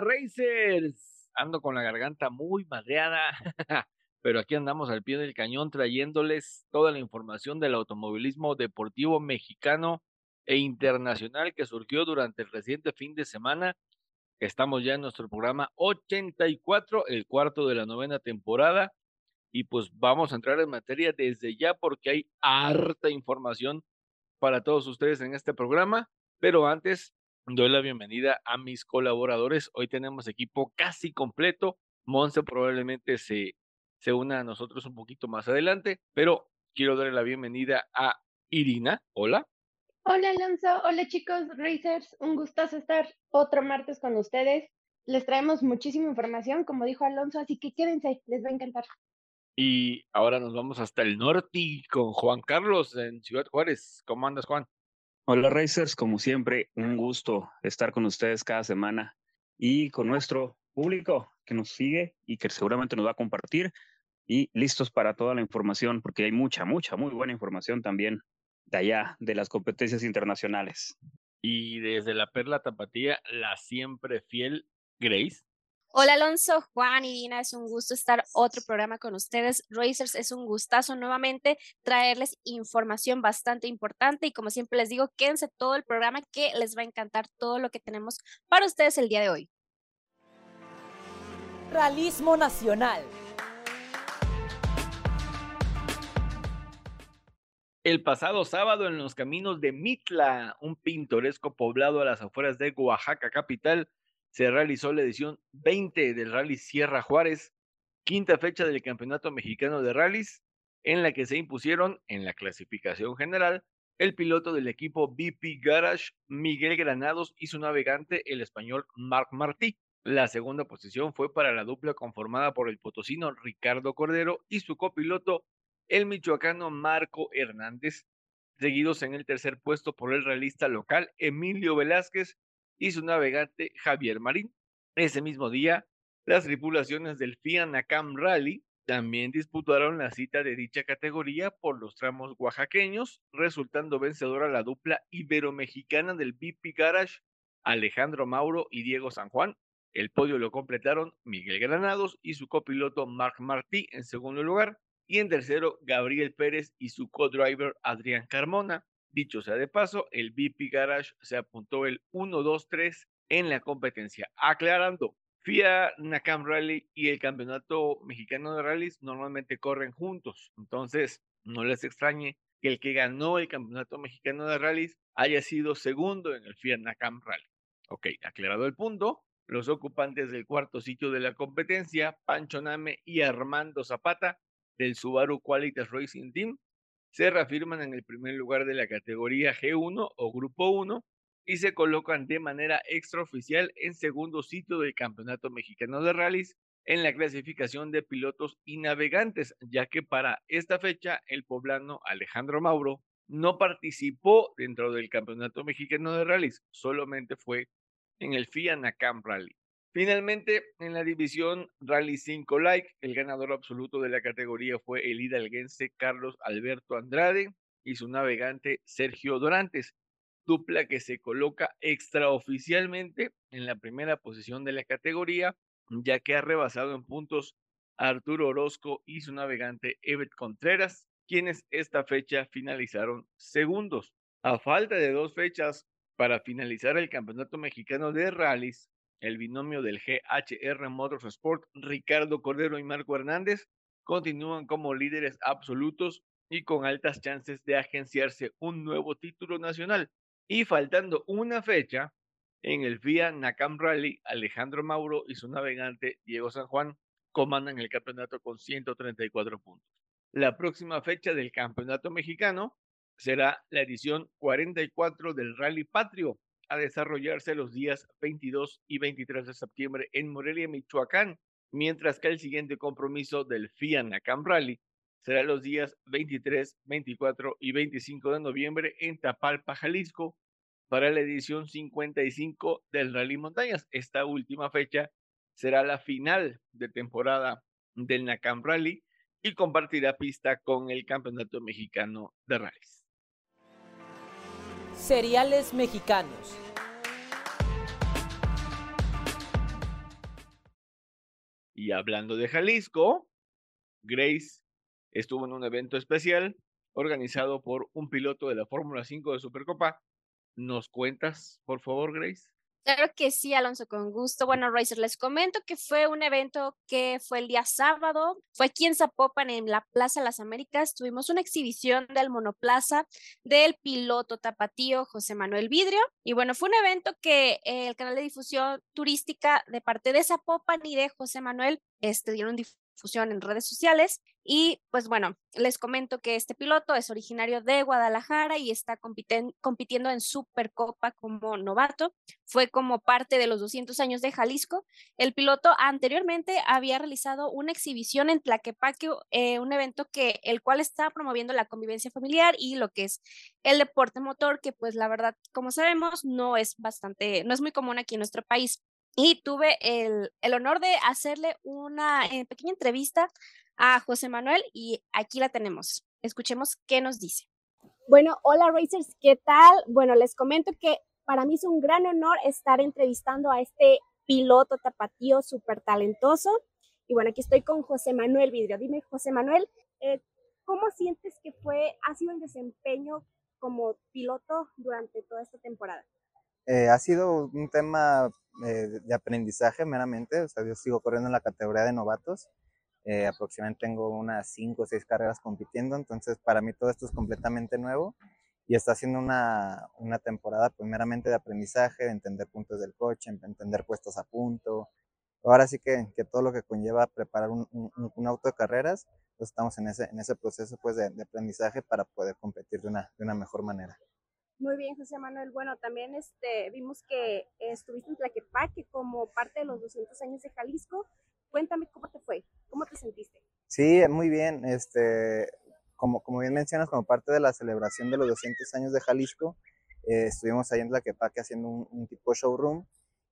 Racers, ando con la garganta muy madreada, pero aquí andamos al pie del cañón trayéndoles toda la información del automovilismo deportivo mexicano e internacional que surgió durante el reciente fin de semana. Estamos ya en nuestro programa 84, el cuarto de la novena temporada, y pues vamos a entrar en materia desde ya porque hay harta información para todos ustedes en este programa, pero antes doy la bienvenida a mis colaboradores. Hoy tenemos equipo casi completo. Monse probablemente se, se una a nosotros un poquito más adelante, pero quiero darle la bienvenida a Irina. Hola. Hola Alonso, hola chicos Racers, un gustazo estar otro martes con ustedes. Les traemos muchísima información, como dijo Alonso, así que quédense, les va a encantar. Y ahora nos vamos hasta el norte con Juan Carlos en Ciudad Juárez. ¿Cómo andas, Juan? Hola Racers, como siempre, un gusto estar con ustedes cada semana y con nuestro público que nos sigue y que seguramente nos va a compartir y listos para toda la información, porque hay mucha, mucha, muy buena información también de allá, de las competencias internacionales. Y desde la Perla Tapatía, la siempre fiel Grace. Hola Alonso, Juan y Dina, es un gusto estar otro programa con ustedes. Racers, es un gustazo nuevamente traerles información bastante importante y como siempre les digo, quédense todo el programa que les va a encantar todo lo que tenemos para ustedes el día de hoy. Realismo Nacional. El pasado sábado en los caminos de Mitla, un pintoresco poblado a las afueras de Oaxaca capital, se realizó la edición 20 del Rally Sierra Juárez, quinta fecha del Campeonato Mexicano de Rallys, en la que se impusieron en la clasificación general el piloto del equipo BP Garage, Miguel Granados, y su navegante, el español Marc Martí. La segunda posición fue para la dupla conformada por el potosino Ricardo Cordero y su copiloto, el michoacano Marco Hernández, seguidos en el tercer puesto por el realista local Emilio Velázquez y su navegante Javier Marín. Ese mismo día, las tripulaciones del FIA Nakam Rally también disputaron la cita de dicha categoría por los tramos oaxaqueños, resultando vencedora la dupla ibero-mexicana del BP Garage, Alejandro Mauro y Diego San Juan. El podio lo completaron Miguel Granados y su copiloto Marc Martí en segundo lugar, y en tercero Gabriel Pérez y su co-driver Adrián Carmona. Dicho sea de paso, el BP Garage se apuntó el 1-2-3 en la competencia. Aclarando, FIA Nakam Rally y el Campeonato Mexicano de Rallys normalmente corren juntos. Entonces, no les extrañe que el que ganó el Campeonato Mexicano de Rallys haya sido segundo en el FIA Nakam Rally. Ok, aclarado el punto, los ocupantes del cuarto sitio de la competencia, Pancho Name y Armando Zapata, del Subaru Qualitas Racing Team, se reafirman en el primer lugar de la categoría G1 o Grupo 1 y se colocan de manera extraoficial en segundo sitio del Campeonato Mexicano de Rallys en la clasificación de pilotos y navegantes, ya que para esta fecha el poblano Alejandro Mauro no participó dentro del Campeonato Mexicano de Rallys, solamente fue en el FIA Nakam Rally. Finalmente, en la división Rally 5 Like, el ganador absoluto de la categoría fue el hidalguense Carlos Alberto Andrade y su navegante Sergio Dorantes, dupla que se coloca extraoficialmente en la primera posición de la categoría, ya que ha rebasado en puntos a Arturo Orozco y su navegante Evet Contreras, quienes esta fecha finalizaron segundos. A falta de dos fechas para finalizar el Campeonato Mexicano de Rallys, el binomio del GHR Motorsport, Ricardo Cordero y Marco Hernández, continúan como líderes absolutos y con altas chances de agenciarse un nuevo título nacional. Y faltando una fecha, en el FIA Nakam Rally, Alejandro Mauro y su navegante Diego San Juan comandan el campeonato con 134 puntos. La próxima fecha del campeonato mexicano será la edición 44 del Rally Patrio, a desarrollarse los días 22 y 23 de septiembre en Morelia, Michoacán, mientras que el siguiente compromiso del FIANACAM Rally será los días 23, 24 y 25 de noviembre en Tapalpa, Jalisco, para la edición 55 del Rally Montañas. Esta última fecha será la final de temporada del NACAM Rally y compartirá pista con el Campeonato Mexicano de Rallys. Cereales mexicanos. Y hablando de Jalisco, Grace estuvo en un evento especial organizado por un piloto de la Fórmula 5 de Supercopa. ¿Nos cuentas, por favor, Grace? Claro que sí, Alonso, con gusto. Bueno, Racer, les comento que fue un evento que fue el día sábado, fue aquí en Zapopan, en la Plaza las Américas. Tuvimos una exhibición del monoplaza del piloto tapatío José Manuel Vidrio. Y bueno, fue un evento que el canal de difusión turística de parte de Zapopan y de José Manuel este, dieron difusión en redes sociales. Y pues bueno, les comento que este piloto es originario de Guadalajara y está compitiendo en Supercopa como novato. Fue como parte de los 200 años de Jalisco. El piloto anteriormente había realizado una exhibición en Tlaquepaque, eh, un evento que el cual está promoviendo la convivencia familiar y lo que es el deporte motor, que pues la verdad, como sabemos, no es bastante, no es muy común aquí en nuestro país y tuve el, honor de hacerle una eh, pequeña entrevista a José Manuel y aquí la tenemos. Escuchemos qué nos dice. Bueno, hola Racers, ¿qué tal? Bueno, les comento que para mí es un gran honor estar entrevistando a este piloto tapatío súper talentoso. Y bueno, aquí estoy con José Manuel Vidrio. Dime, José Manuel, eh, ¿cómo sientes que fue, ha sido el desempeño como piloto durante toda esta temporada? Eh, ha sido un tema eh, de aprendizaje meramente, o sea, yo sigo corriendo en la categoría de novatos, eh, aproximadamente tengo unas 5 o 6 carreras compitiendo, entonces para mí todo esto es completamente nuevo y está siendo una, una temporada primeramente de aprendizaje, de entender puntos del coche, entender puestos a punto. Ahora sí que, que todo lo que conlleva preparar un, un, auto de carreras, pues estamos en ese, en ese proceso pues de, de aprendizaje para poder competir de una, de una mejor manera. Muy bien, José Manuel. Bueno, también este, vimos que estuviste en Tlaquepaque como parte de los 200 años de Jalisco. Cuéntame cómo te fue, cómo te sentiste. Sí, muy bien. Este, como, como bien mencionas, como parte de la celebración de los 200 años de Jalisco, eh, estuvimos ahí en Tlaquepaque haciendo un, tipo showroom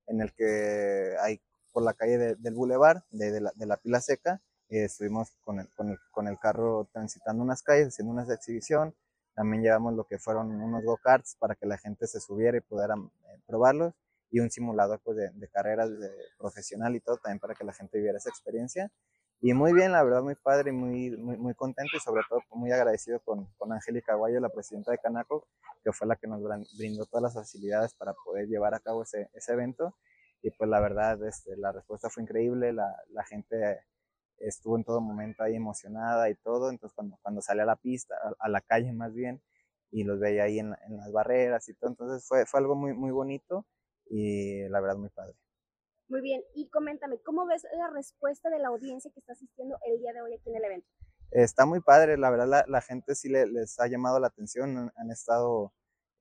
en el que hay por la calle del Boulevard, de, la, de la Pila Seca, eh, estuvimos con el, con, el, con el carro transitando unas calles, haciendo una exhibición, también llevamos lo que fueron unos go-karts para que la gente se subiera y pudiera eh, probarlos y un simulador pues, de, carreras de profesional y todo también para que la gente viviera esa experiencia. Y muy bien, la verdad, muy padre muy, muy, muy contento y sobre todo muy agradecido con, con Angélica Guayo, la presidenta de Canaco, que fue la que nos brindó todas las facilidades para poder llevar a cabo ese, ese evento. Y pues la verdad, este, la respuesta fue increíble, la, la gente estuvo en todo momento ahí emocionada y todo, entonces cuando, cuando salí a la pista, a, la calle más bien, y los veía ahí en, en, las barreras y todo, entonces fue, fue algo muy, muy bonito y la verdad muy padre. Muy bien, y coméntame, ¿cómo ves la respuesta de la audiencia que está asistiendo el día de hoy aquí en el evento? Está muy padre, la verdad la, la gente sí le, les ha llamado la atención, han, estado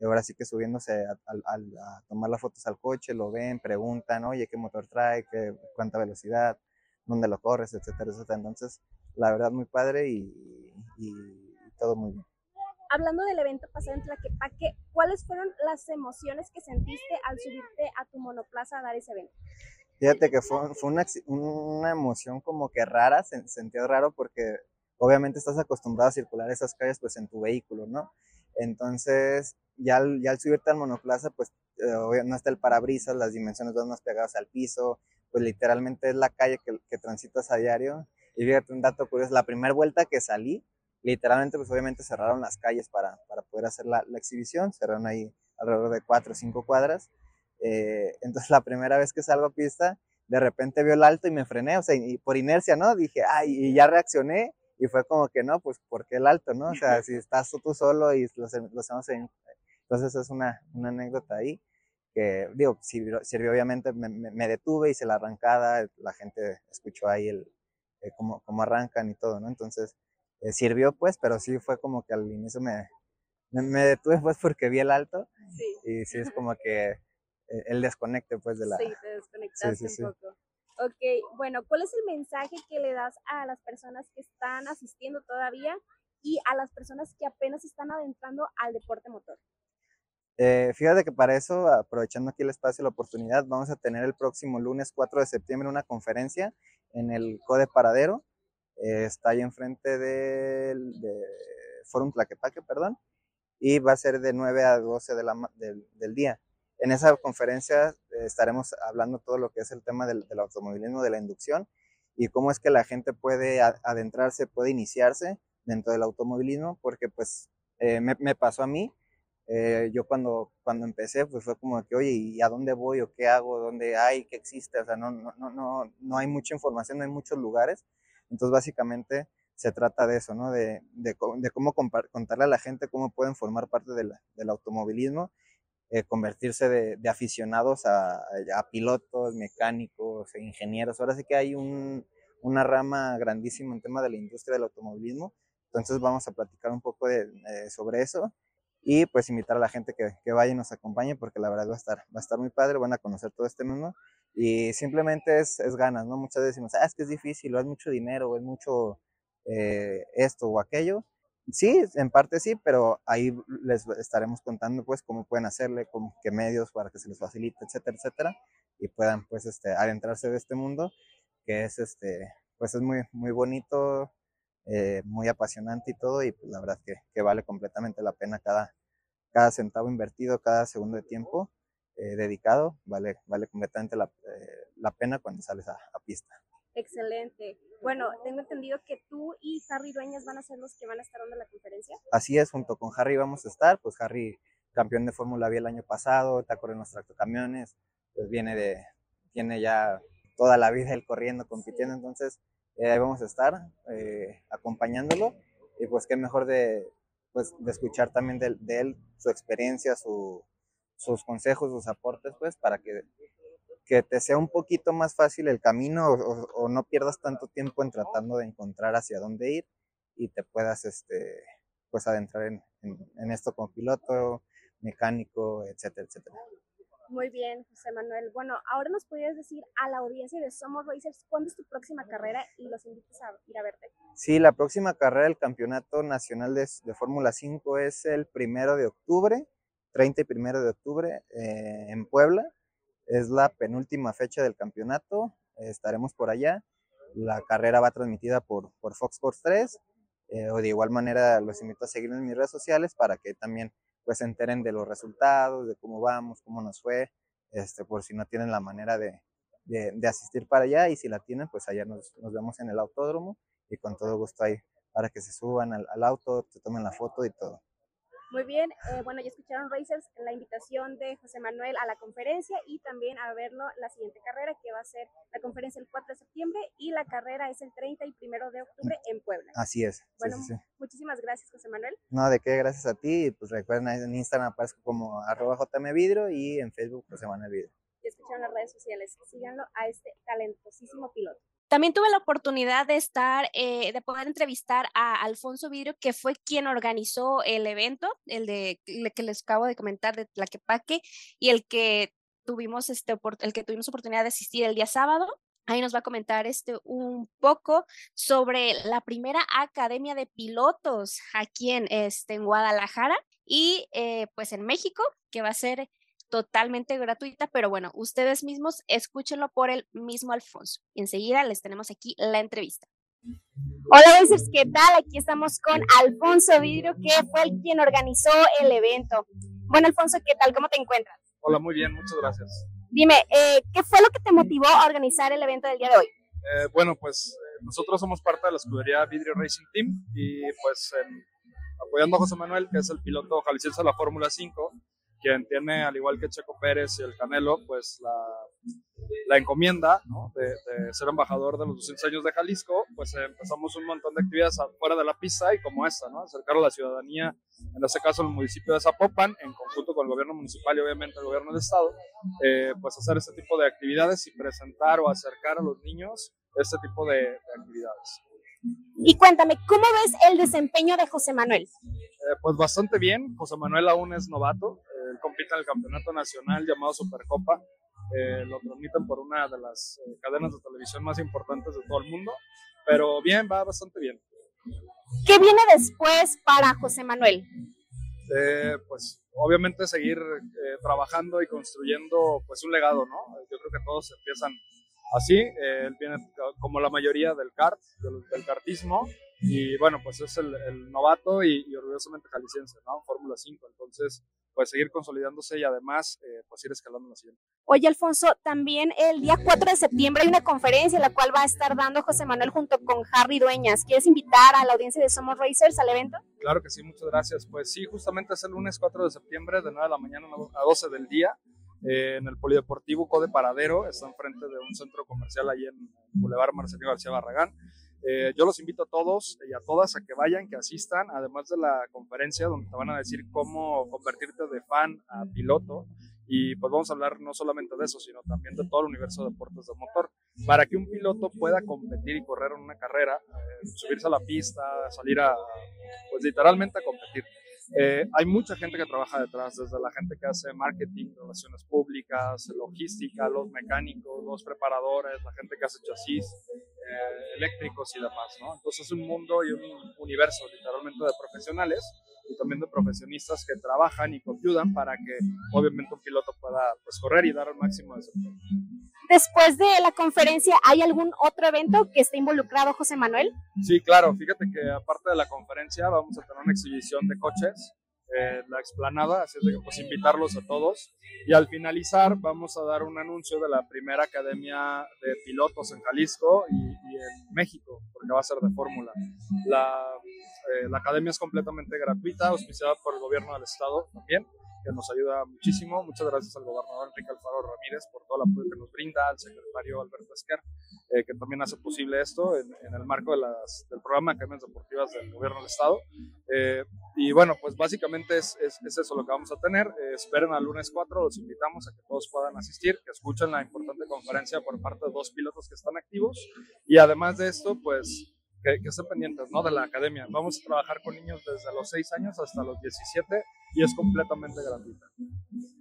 ahora sí que subiéndose a, a, tomar las fotos al coche, lo ven, preguntan, oye, ¿qué motor trae? ¿Qué, ¿Cuánta velocidad? Dónde lo corres, etcétera, etcétera. Entonces, la verdad, muy padre y, todo muy bien. Hablando del evento pasado en Tlaquepaque, ¿cuáles fueron las emociones que sentiste al subirte a tu monoplaza a dar ese evento? Fíjate que fue, fue una, una, emoción como que rara, se, sentía raro porque obviamente estás acostumbrado a circular esas calles pues en tu vehículo, ¿no? Entonces, ya al, ya al subirte al monoplaza, pues eh, no está el parabrisas, las dimensiones van más pegadas al piso, pues literalmente es la calle que, que transitas a diario. Y fíjate un dato curioso, la primera vuelta que salí, literalmente pues obviamente cerraron las calles para, para poder hacer la, la, exhibición, cerraron ahí alrededor de cuatro o cinco cuadras. Eh, entonces la primera vez que salgo a pista, de repente vio el alto y me frené, o sea, y por inercia, ¿no? Dije, ay, y ya reaccioné y fue como que no, pues ¿por qué el alto, no? O sea, si estás tú solo y los, los en... Entonces es una, una anécdota ahí que digo, sirvió, sirvió obviamente, me, me, detuve, hice la arrancada, la gente escuchó ahí el, eh, cómo, cómo, arrancan y todo, ¿no? Entonces, eh, sirvió pues, pero sí fue como que al inicio me, me, me detuve pues porque vi el alto Sí. y sí es como que eh, el desconecte pues de la... Sí, te desconectaste sí, sí. un poco. Ok, bueno, ¿cuál es el mensaje que le das a las personas que están asistiendo todavía y a las personas que apenas están adentrando al deporte motor? Eh, fíjate que para eso, aprovechando aquí el espacio y la oportunidad, vamos a tener el próximo lunes 4 de septiembre una conferencia en el Code Paradero. Eh, está ahí enfrente del de Forum Tlaquepaque, perdón, y va a ser de 9 a 12 de la ma- del, día. En esa conferencia eh, estaremos hablando todo lo que es el tema del, automovilismo, de la inducción y cómo es que la gente puede adentrarse, puede iniciarse dentro del automovilismo, porque pues eh, me, me pasó a mí, eh, yo cuando, cuando empecé, pues fue como que, oye, ¿y a dónde voy o qué hago? ¿Dónde hay? ¿Qué existe? O sea, no, no, no, no, no hay mucha información, no hay muchos lugares. Entonces, básicamente se trata de eso, ¿no? De, de, de cómo contarle a la gente cómo pueden formar parte del, del automovilismo, eh, convertirse de, de aficionados a, pilotos, mecánicos, e ingenieros. Ahora sí que hay un, una rama grandísima en tema de la industria del automovilismo. Entonces, vamos a platicar un poco de, eh, sobre eso y pues invitar a la gente que, vaya y nos acompañe porque la verdad va a estar, va a estar muy padre, van a conocer todo este mundo y simplemente es, es ganas, ¿no? Muchas veces decimos, ah, es que es difícil, o es mucho dinero, o es mucho eh, esto o aquello. Sí, en parte sí, pero ahí les estaremos contando pues cómo pueden hacerle, con qué medios para que se les facilite, etcétera, etcétera, y puedan pues este, adentrarse de este mundo que es este, pues es muy, muy bonito, eh, muy apasionante y todo, y pues la verdad que, que vale completamente la pena cada, cada centavo invertido, cada segundo de tiempo eh, dedicado, vale, vale completamente la, eh, la pena cuando sales a, a pista. Excelente. Bueno, tengo entendido que tú y Harry Dueñas van a ser los que van a estar dando la conferencia. Así es, junto con Harry vamos a estar, pues Harry, campeón de Fórmula V el año pasado, está corriendo los tractocamiones, pues viene de, tiene ya toda la vida él corriendo, compitiendo, entonces eh, ahí vamos a estar eh, acompañándolo y pues qué mejor de, pues, de escuchar también de, él su experiencia, su, sus consejos, sus aportes, pues para que, que te sea un poquito más fácil el camino o no pierdas tanto tiempo en tratando de encontrar hacia dónde ir y te puedas este, pues adentrar en, en, en esto como piloto, mecánico, etcétera, etcétera. Muy bien, José Manuel. Bueno, ahora nos podrías decir a la audiencia de Somos Racers cuándo es tu próxima carrera y los invitas a ir a verte. Sí, la próxima carrera del Campeonato Nacional de, de Fórmula 5 es el primero de octubre, 30 y primero de octubre eh, en Puebla. Es la penúltima fecha del campeonato, estaremos por allá. La carrera va transmitida por, Fox Sports 3. eh, o de igual manera los invito a seguir en mis redes sociales para que también pues se enteren de los resultados, de cómo vamos, cómo nos fue, este, por si no tienen la manera de, de, de asistir para allá y si la tienen, pues allá nos, nos vemos en el autódromo y con todo gusto ahí para que se suban al, auto, te tomen la foto y todo. Muy bien, eh, bueno, ya escucharon Racers la invitación de José Manuel a la conferencia y también a verlo la siguiente carrera que va a ser la conferencia el 4 de septiembre y la carrera es el 30 y 1 de octubre en Puebla. Así es. Bueno, sí, sí. muchísimas gracias José Manuel. No, de qué, gracias a ti. Y pues recuerden, en Instagram aparezco como arroba y en Facebook José Manuel Vidro. Ya escucharon las redes sociales. Síganlo a este talentosísimo piloto. También tuve la oportunidad de estar, eh, de poder entrevistar a Alfonso Vidrio, que fue quien organizó el evento, el de que les acabo de comentar de Tlaquepaque, y el que tuvimos este el que tuvimos oportunidad de asistir el día sábado. Ahí nos va a comentar este un poco sobre la primera academia de pilotos aquí en, este, en Guadalajara y eh, pues en México, que va a ser totalmente gratuita, pero bueno, ustedes mismos escúchenlo por el mismo Alfonso. Y enseguida les tenemos aquí la entrevista. Hola Racers, ¿qué tal? Aquí estamos con Alfonso Vidrio, que fue el quien organizó el evento. Bueno, Alfonso, ¿qué tal? ¿Cómo te encuentras? Hola, muy bien, muchas gracias. Dime, eh, ¿qué fue lo que te motivó a organizar el evento del día de hoy? Eh, bueno, pues eh, nosotros somos parte de la escudería Vidrio Racing Team y pues apoyando a José Manuel, que es el piloto jalisciense de la Fórmula 5, quien tiene, al igual que Checo Pérez y el Canelo, pues la, la encomienda ¿no? de, de ser embajador de los 200 años de Jalisco, pues eh, empezamos un montón de actividades fuera de la pista y como esta, ¿no? acercar a la ciudadanía, en este caso el municipio de Zapopan, en conjunto con el gobierno municipal y obviamente el gobierno del estado, eh, pues hacer este tipo de actividades y presentar o acercar a los niños este tipo de, de actividades. Y cuéntame, ¿cómo ves el desempeño de José Manuel? pues bastante bien. José Manuel aún es novato. Compite en el campeonato nacional llamado Supercopa. lo transmiten por una de las cadenas de televisión más importantes de todo el mundo. Pero bien, va bastante bien. ¿Qué viene después para José Manuel? Eh, pues obviamente seguir eh, trabajando y construyendo pues un legado, ¿no? Yo creo que todos empiezan así, eh, él viene como la mayoría del kart, del, del kartismo, y bueno, pues es el, novato y, y, orgullosamente jalisciense, ¿no? Fórmula 5, entonces pues seguir consolidándose y además eh, pues ir escalando la siguiente. Oye Alfonso, también el día 4 de septiembre hay una conferencia la cual va a estar dando José Manuel junto con Harry Dueñas. ¿Quieres invitar a la audiencia de Somos Racers al evento? Claro que sí, muchas gracias. Pues sí, justamente es el lunes 4 de septiembre de 9 de la mañana a 12 del día. Eh, en el Polideportivo Code Paradero, está enfrente de un centro comercial ahí en Boulevard Marcelino García Barragán. Eh, yo los invito a todos y a todas a que vayan, que asistan, además de la conferencia donde te van a decir cómo convertirte de fan a piloto. Y pues vamos a hablar no solamente de eso, sino también de todo el universo de deportes de motor. Para que un piloto pueda competir y correr en una carrera, eh, subirse a la pista, salir a, pues literalmente a competir. Eh, hay mucha gente que trabaja detrás, desde la gente que hace marketing, relaciones públicas, logística, los mecánicos, los preparadores, la gente que hace chasis, eh, eléctricos y demás, ¿no? Entonces es un mundo y un universo literalmente de profesionales y también de profesionistas que trabajan y que ayudan para que obviamente un piloto pueda pues, correr y dar el máximo de desempeño. Después de la conferencia, ¿hay algún otro evento que esté involucrado José Manuel? Sí, claro. Fíjate que aparte de la conferencia vamos a tener una exhibición de coches eh, la explanada, así es que pues invitarlos a todos. Y al finalizar vamos a dar un anuncio de la primera academia de pilotos en Jalisco y, en México, porque va a ser de fórmula. La, eh, la academia es completamente gratuita, auspiciada por el gobierno del estado también que nos ayuda muchísimo. Muchas gracias al gobernador Enrique Alfaro Ramírez por todo el apoyo que nos brinda, al secretario Alberto Esquer, eh, que también hace posible esto en, el marco de las, del programa de Academias Deportivas del Gobierno del Estado. Eh, y bueno, pues básicamente es, es, eso lo que vamos a tener. Eh, esperen al lunes 4, los invitamos a que todos puedan asistir, que escuchen la importante conferencia por parte de dos pilotos que están activos. Y además de esto, pues que, que, estén pendientes ¿no? de la academia. Vamos a trabajar con niños desde los 6 años hasta los 17 y es completamente gratuita.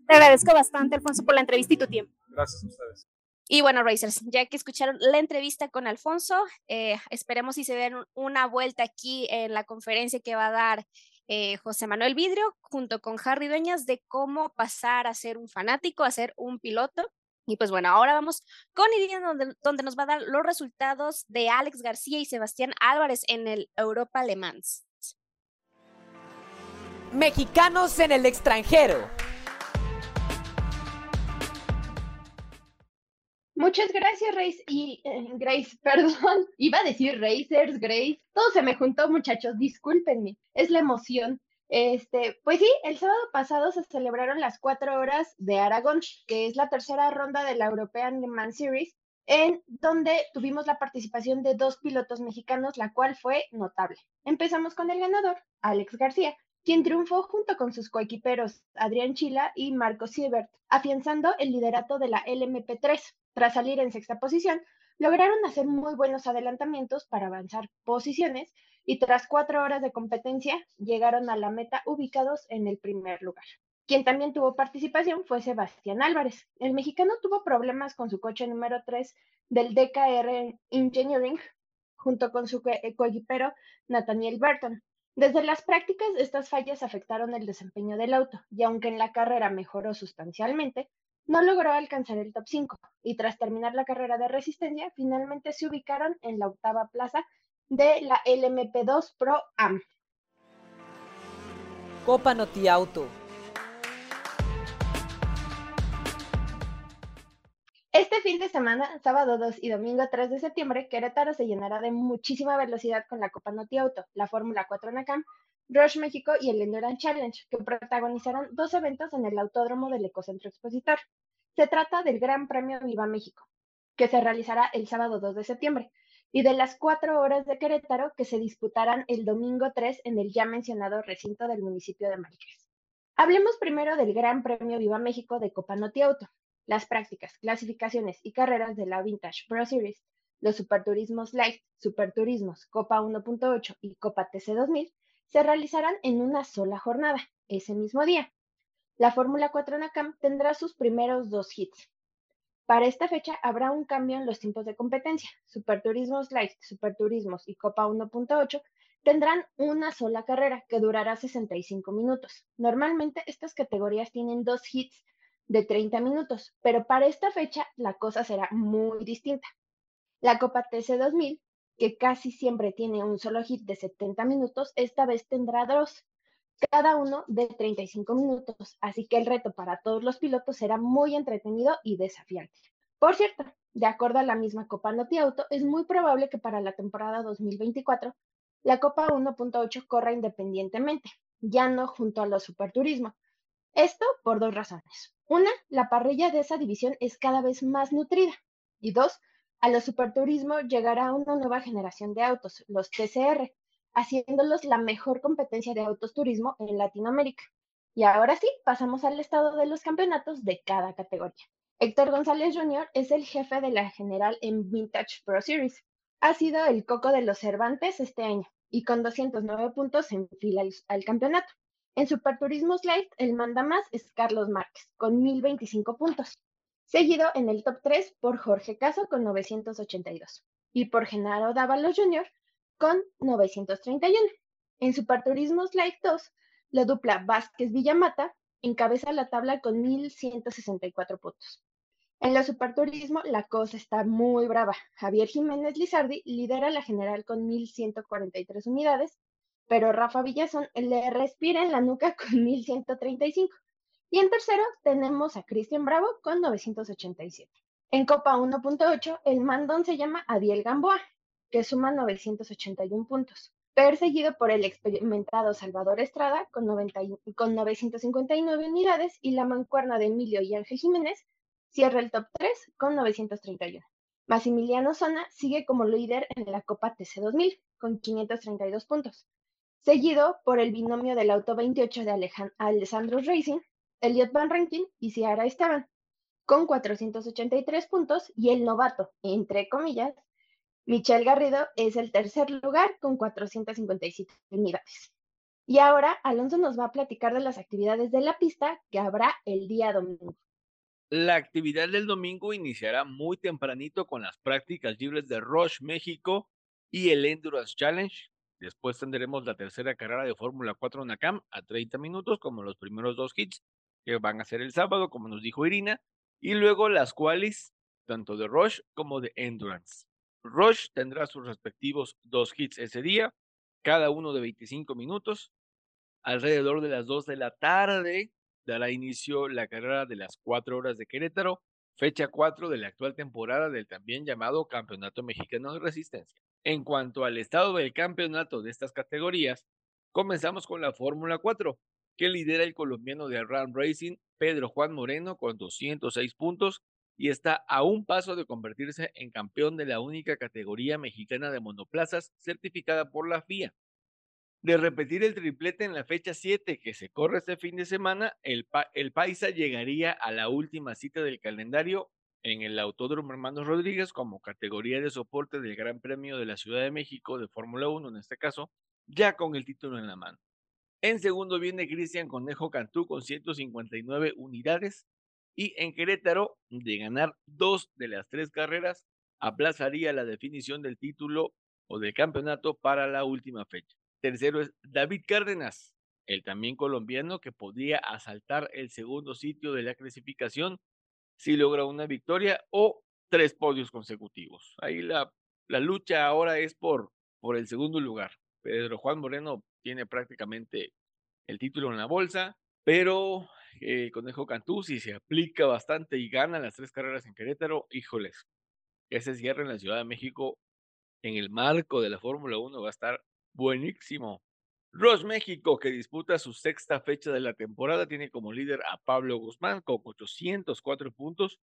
Te agradezco bastante, Alfonso, por la entrevista y tu tiempo. Gracias a ustedes. Y bueno, Racers, ya que escucharon la entrevista con Alfonso, eh, esperemos si se den una vuelta aquí en la conferencia que va a dar eh, José Manuel Vidrio junto con Harry Dueñas de cómo pasar a ser un fanático, a ser un piloto. Y pues bueno, ahora vamos con Iridium, donde, donde nos va a dar los resultados de Alex García y Sebastián Álvarez en el Europa Le Mans. Mexicanos en el extranjero. Muchas gracias, Grace. Y eh, Grace, perdón, iba a decir Racers, Grace. Todo se me juntó, muchachos, discúlpenme. Es la emoción. Este, pues sí, el sábado pasado se celebraron las cuatro horas de Aragón, que es la tercera ronda de la European Le Mans Series, en donde tuvimos la participación de dos pilotos mexicanos, la cual fue notable. Empezamos con el ganador, Alex García, quien triunfó junto con sus coequiperos Adrián Chila y Marco Siebert, afianzando el liderato de la LMP3. Tras salir en sexta posición, lograron hacer muy buenos adelantamientos para avanzar posiciones y tras cuatro horas de competencia llegaron a la meta ubicados en el primer lugar. Quien también tuvo participación fue Sebastián Álvarez. El mexicano tuvo problemas con su coche número 3 del DKR Engineering junto con su coequipero Nathaniel Burton, desde las prácticas, estas fallas afectaron el desempeño del auto y aunque en la carrera mejoró sustancialmente, no logró alcanzar el top 5 y tras terminar la carrera de resistencia, finalmente se ubicaron en la octava plaza de la LMP2 Pro AM. Copa Noti Auto Este fin de semana, sábado 2 y domingo 3 de septiembre, Querétaro se llenará de muchísima velocidad con la Copa Noti Auto, la Fórmula 4 NACAM, Rush México y el Endurance Challenge, que protagonizarán dos eventos en el Autódromo del Ecocentro Expositor. Se trata del Gran Premio Viva México, que se realizará el sábado 2 de septiembre, y de las cuatro horas de Querétaro, que se disputarán el domingo 3 en el ya mencionado recinto del municipio de Márquez. Hablemos primero del Gran Premio Viva México de Copa Noti Auto, las prácticas, clasificaciones y carreras de la Vintage Pro Series, los Superturismos Light, Superturismos Copa 1.8 y Copa TC 2000 se realizarán en una sola jornada, ese mismo día. La Fórmula 4 NACAM tendrá sus primeros dos hits. Para esta fecha habrá un cambio en los tiempos de competencia. Superturismos Light, Superturismos y Copa 1.8 tendrán una sola carrera que durará 65 minutos. Normalmente estas categorías tienen dos hits de 30 minutos, pero para esta fecha la cosa será muy distinta. La Copa TC 2000, que casi siempre tiene un solo hit de 70 minutos, esta vez tendrá dos, cada uno de 35 minutos, así que el reto para todos los pilotos será muy entretenido y desafiante. Por cierto, de acuerdo a la misma Copa Noti Auto, es muy probable que para la temporada 2024 la Copa 1.8 corra independientemente, ya no junto a los Superturismo. Esto por dos razones. Una, la parrilla de esa división es cada vez más nutrida. Y dos, a los Superturismo llegará una nueva generación de autos, los TCR, haciéndolos la mejor competencia de autos turismo en Latinoamérica. Y ahora sí, pasamos al estado de los campeonatos de cada categoría. Héctor González Jr. es el jefe de la general en Vintage Pro Series. Ha sido el coco de los Cervantes este año y con 209 puntos se enfila al, campeonato. En Superturismo Light, el manda más es Carlos Márquez, con 1025 puntos, seguido en el top 3 por Jorge Caso con 982 y por Genaro Dávalos Jr con 931. En Superturismo Light 2, la dupla Vázquez Villamata encabeza la tabla con 1.164 puntos. En la Superturismo la cosa está muy brava. Javier Jiménez Lizardi lidera la general con 1.143 unidades, pero Rafa Villazón le respira en la nuca con 1.135. Y en tercero tenemos a Cristian Bravo con 987. En Copa 1.8 el mandón se llama Adiel Gamboa que suma 981 puntos, perseguido por el experimentado Salvador Estrada con, 959 unidades y la mancuerna de Emilio y Ángel Jiménez cierra el top 3 con 931. Massimiliano Zona sigue como líder en la Copa TC 2000 con 532 puntos, seguido por el binomio del Auto 28 de Alessandro Racing, Elliot Van Rankin y Ciara Esteban, con 483 puntos, y el novato, entre comillas, Michelle Garrido es el tercer lugar con 457 unidades. Y ahora Alonso nos va a platicar de las actividades de la pista que habrá el día domingo. La actividad del domingo iniciará muy tempranito con las prácticas libres de Roche, México y el Endurance Challenge. Después tendremos la tercera carrera de Fórmula 4 Nakam a 30 minutos, como los primeros dos hits que van a ser el sábado, como nos dijo Irina, y luego las cuales, tanto de Roche como de Endurance. Rush tendrá sus respectivos dos hits ese día, cada uno de 25 minutos. Alrededor de las 2 de la tarde dará inicio la carrera de las 4 horas de Querétaro, fecha 4 de la actual temporada del también llamado Campeonato Mexicano de Resistencia. En cuanto al estado del campeonato de estas categorías, comenzamos con la Fórmula 4, que lidera el colombiano de Ram Racing, Pedro Juan Moreno, con 206 puntos, y está a un paso de convertirse en campeón de la única categoría mexicana de monoplazas certificada por la FIA. De repetir el triplete en la fecha 7 que se corre este fin de semana, el, el Paisa llegaría a la última cita del calendario en el Autódromo Hermanos Rodríguez como categoría de soporte del Gran Premio de la Ciudad de México de Fórmula 1 en este caso, ya con el título en la mano. En segundo viene Cristian Conejo Cantú con 159 unidades, y en Querétaro, de ganar dos de las tres carreras, aplazaría la definición del título o del campeonato para la última fecha. Tercero es David Cárdenas, el también colombiano que podría asaltar el segundo sitio de la clasificación si logra una victoria o tres podios consecutivos. Ahí la, la lucha ahora es por, por el segundo lugar. Pedro Juan Moreno tiene prácticamente el título en la bolsa, pero el Conejo Cantú, si se aplica bastante y gana las tres carreras en Querétaro, híjoles, ese cierre en la Ciudad de México en el marco de la Fórmula 1 va a estar buenísimo. Ross México, que disputa su sexta fecha de la temporada, tiene como líder a Pablo Guzmán con 804 puntos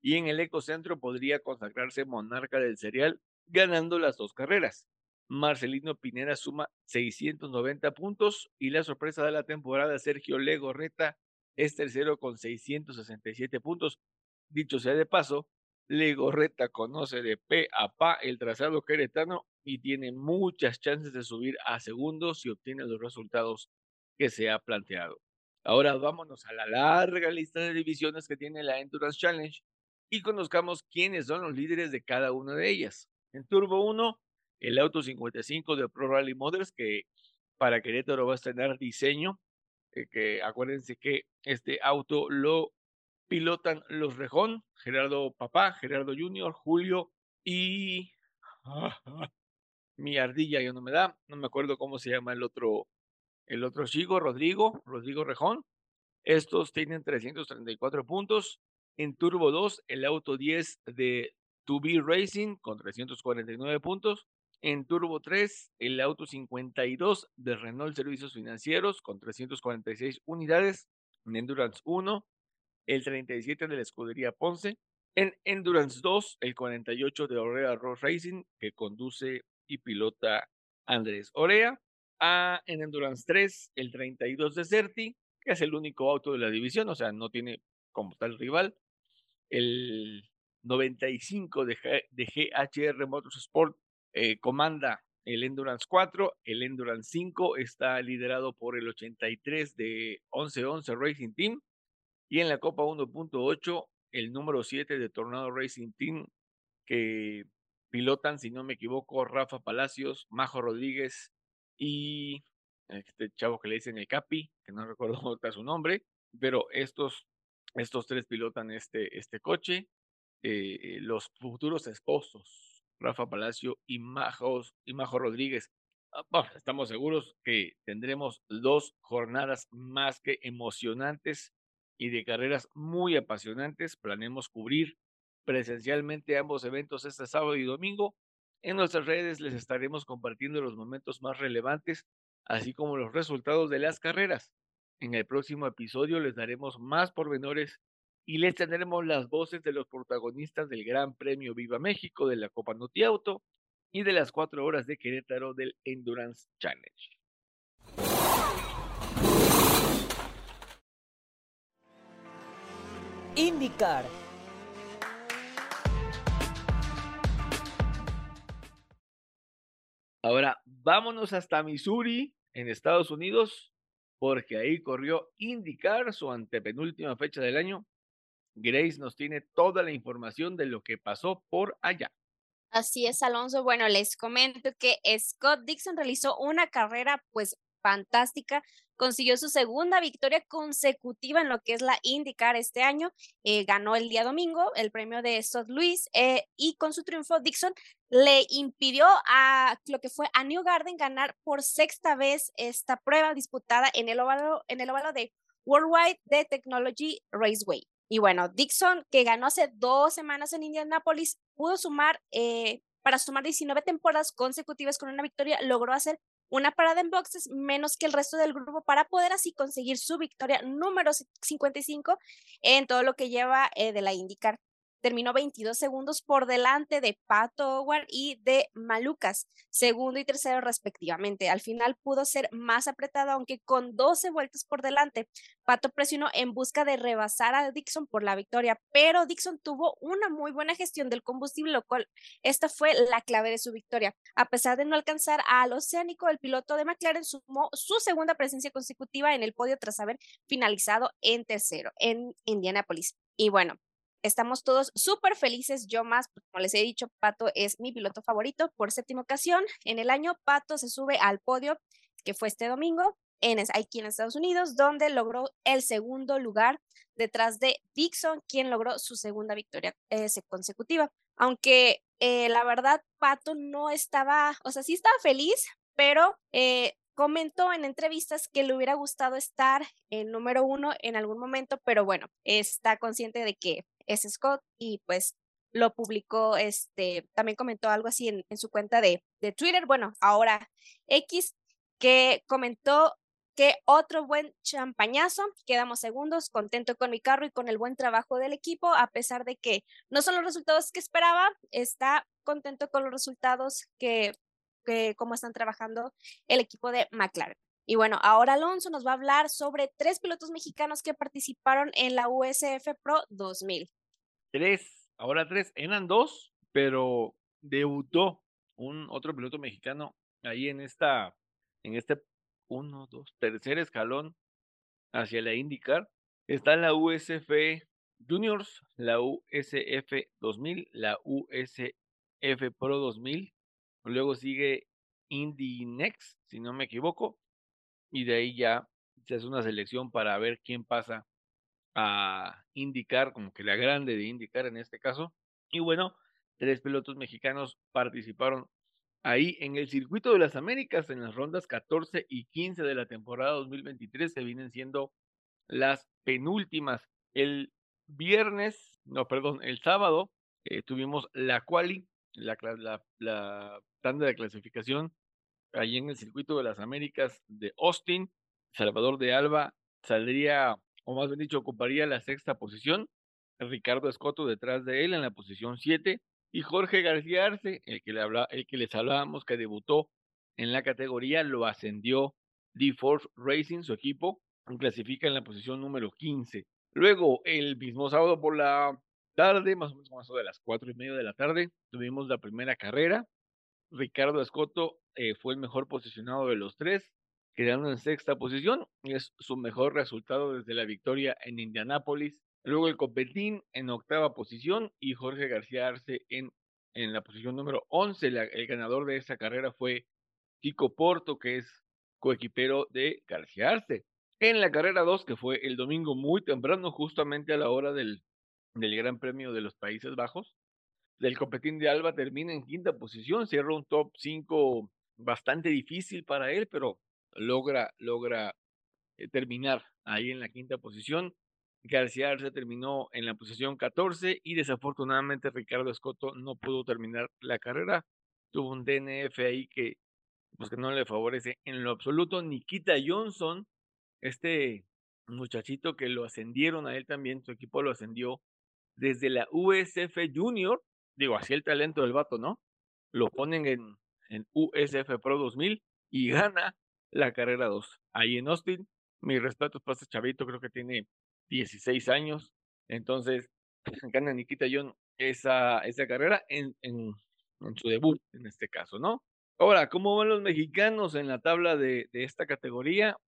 y en el Ecocentro podría consagrarse monarca del serial ganando las dos carreras. Marcelino Pineda suma 690 puntos y la sorpresa de la temporada, Sergio Legorreta, es tercero con 667 puntos. Dicho sea de paso, Legorreta conoce de pe a pa el trazado queretano y tiene muchas chances de subir a segundo si obtiene los resultados que se ha planteado. Ahora vámonos a la larga lista de divisiones que tiene la Endurance Challenge y conozcamos quiénes son los líderes de cada una de ellas. En Turbo 1, el auto 55 de Pro Rally Motors, que para Querétaro va a estrenar diseño, eh, que acuérdense que este auto lo pilotan los Rejón, Gerardo Papá, Gerardo Junior, Julio y mi ardilla ya no me da, no me acuerdo cómo se llama el otro, el otro chico, Rodrigo, Rodrigo Rejón. Estos tienen 334 puntos. En Turbo 2, el auto 10 de 2B Racing con 349 puntos. En Turbo 3, el auto 52 de Renault Servicios Financieros con 346 unidades. En Endurance 1, el 37 de la escudería Ponce. En Endurance 2, el 48 de Orea Road Racing, que conduce y pilota Andrés Orea. Ah, en Endurance 3, el 32 de Certi, que es el único auto de la división, o sea, no tiene como tal rival. El 95 de, de GHR Motorsport eh, comanda el Endurance 4, el Endurance 5 está liderado por el 83 de 1111 Racing Team y en la Copa 1.8 el número 7 de Tornado Racing Team que pilotan, si no me equivoco, Rafa Palacios, Majo Rodríguez y este chavo que le dicen el Capi, que no recuerdo su nombre, pero estos, estos tres pilotan este, este coche, eh, los futuros esposos Rafa Palacio y, Majos, y Majo Rodríguez. Ah, estamos seguros que tendremos dos jornadas más que emocionantes y de carreras muy apasionantes. Planeamos cubrir presencialmente ambos eventos este sábado y domingo. En nuestras redes les estaremos compartiendo los momentos más relevantes, así como los resultados de las carreras. En el próximo episodio les daremos más pormenores y les tendremos las voces de los protagonistas del Gran Premio Viva México de la Copa Noti Auto y de las cuatro horas de Querétaro del Endurance Challenge. IndyCar. Ahora vámonos hasta Missouri, en Estados Unidos, porque ahí corrió IndyCar, su antepenúltima fecha del año, Grace nos tiene toda la información de lo que pasó por allá. Así es, Alonso. Bueno, les comento que Scott Dixon realizó una carrera pues fantástica, consiguió su segunda victoria consecutiva en lo que es la IndyCar este año, eh, ganó el día domingo el premio de Scott Louis eh, y con su triunfo Dixon le impidió a lo que fue a New Garden ganar por sexta vez esta prueba disputada en el óvalo, en el óvalo de Worldwide de Technology Raceway. Y bueno, Dixon, que ganó hace dos semanas en Indianapolis, pudo sumar, eh, para sumar 19 temporadas consecutivas con una victoria, logró hacer una parada en boxes menos que el resto del grupo para poder así conseguir su victoria número 55 en todo lo que lleva eh, de la IndyCar terminó 22 segundos por delante de Pato Howard y de Malucas, segundo y tercero respectivamente. Al final pudo ser más apretado, aunque con 12 vueltas por delante. Pato presionó en busca de rebasar a Dixon por la victoria, pero Dixon tuvo una muy buena gestión del combustible, lo cual esta fue la clave de su victoria. A pesar de no alcanzar al Oceánico, el piloto de McLaren sumó su segunda presencia consecutiva en el podio tras haber finalizado en tercero en Indianapolis. Y bueno, Estamos todos súper felices, yo más, como les he dicho, Pato es mi piloto favorito por séptima ocasión. En el año, Pato se sube al podio, que fue este domingo, en, aquí en Estados Unidos, donde logró el segundo lugar detrás de Dixon, quien logró su segunda victoria eh, consecutiva. Aunque eh, la verdad, Pato no estaba, o sea, sí estaba feliz, pero eh, comentó en entrevistas que le hubiera gustado estar en número uno en algún momento, pero bueno, está consciente de que es Scott y pues lo publicó, este, también comentó algo así en, su cuenta de, de Twitter, bueno, ahora X, que comentó que otro buen champañazo, quedamos segundos, contento con mi carro y con el buen trabajo del equipo, a pesar de que no son los resultados que esperaba, está contento con los resultados que, que cómo están trabajando el equipo de McLaren. Y bueno, ahora Alonso nos va a hablar sobre tres pilotos mexicanos que participaron en la USF Pro 2000 tres, ahora tres, eran dos, pero debutó un otro piloto mexicano ahí en esta, en este uno, dos, tercer escalón hacia la IndyCar. Está la USF Juniors, la USF 2000, la USF Pro 2000. Luego sigue Indy Next, si no me equivoco. Y de ahí ya se hace una selección para ver quién pasa a indicar, como que la grande de indicar en este caso. Y bueno, tres pilotos mexicanos participaron ahí en el circuito de las Américas en las rondas 14 y 15 de la temporada 2023 se vienen siendo las penúltimas. El viernes, no, perdón, el sábado eh, tuvimos la quali, la, la tanda de clasificación allí en el circuito de las Américas de Austin. Salvador de Alba saldría, o más bien dicho, ocuparía la sexta posición. Ricardo Escoto detrás de él en la posición 7 y Jorge García Arce, el que, le habla, el que les hablábamos que debutó en la categoría, lo ascendió D-Force Racing, su equipo, clasifica en la posición número 15. Luego, el mismo sábado por la tarde, más o menos de las cuatro y media de la tarde, tuvimos la primera carrera. Ricardo Escoto eh, fue el mejor posicionado de los tres, quedando en sexta posición. Es su mejor resultado desde la victoria en Indianápolis. Luego el Copetín en octava posición y Jorge García Arce en, en la posición número 11. el ganador de esa carrera fue Kiko Porto, que es coequipero de García Arce. En la carrera 2, que fue el domingo muy temprano, justamente a la hora del, del Gran Premio de los Países Bajos, del Copetín de Alba termina en quinta posición, cierra un top 5 bastante difícil para él, pero logra, logra eh, terminar ahí en la quinta posición. García Arce terminó en la posición 14 y desafortunadamente Ricardo Escoto no pudo terminar la carrera. Tuvo un DNF ahí que, pues que no le favorece en lo absoluto. Nikita Johnson, este muchachito que lo ascendieron a él también, su equipo lo ascendió desde la USF Junior. Digo, así el talento del vato, ¿no? Lo ponen en, en USF Pro 2000 y gana la carrera 2. Ahí en Austin, mis respetos para este chavito, creo que tiene 16 años. Entonces, gana Nikita John esa, esa carrera en, en, su debut, en este caso, ¿no? Ahora, ¿cómo van los mexicanos en la tabla de, de esta categoría?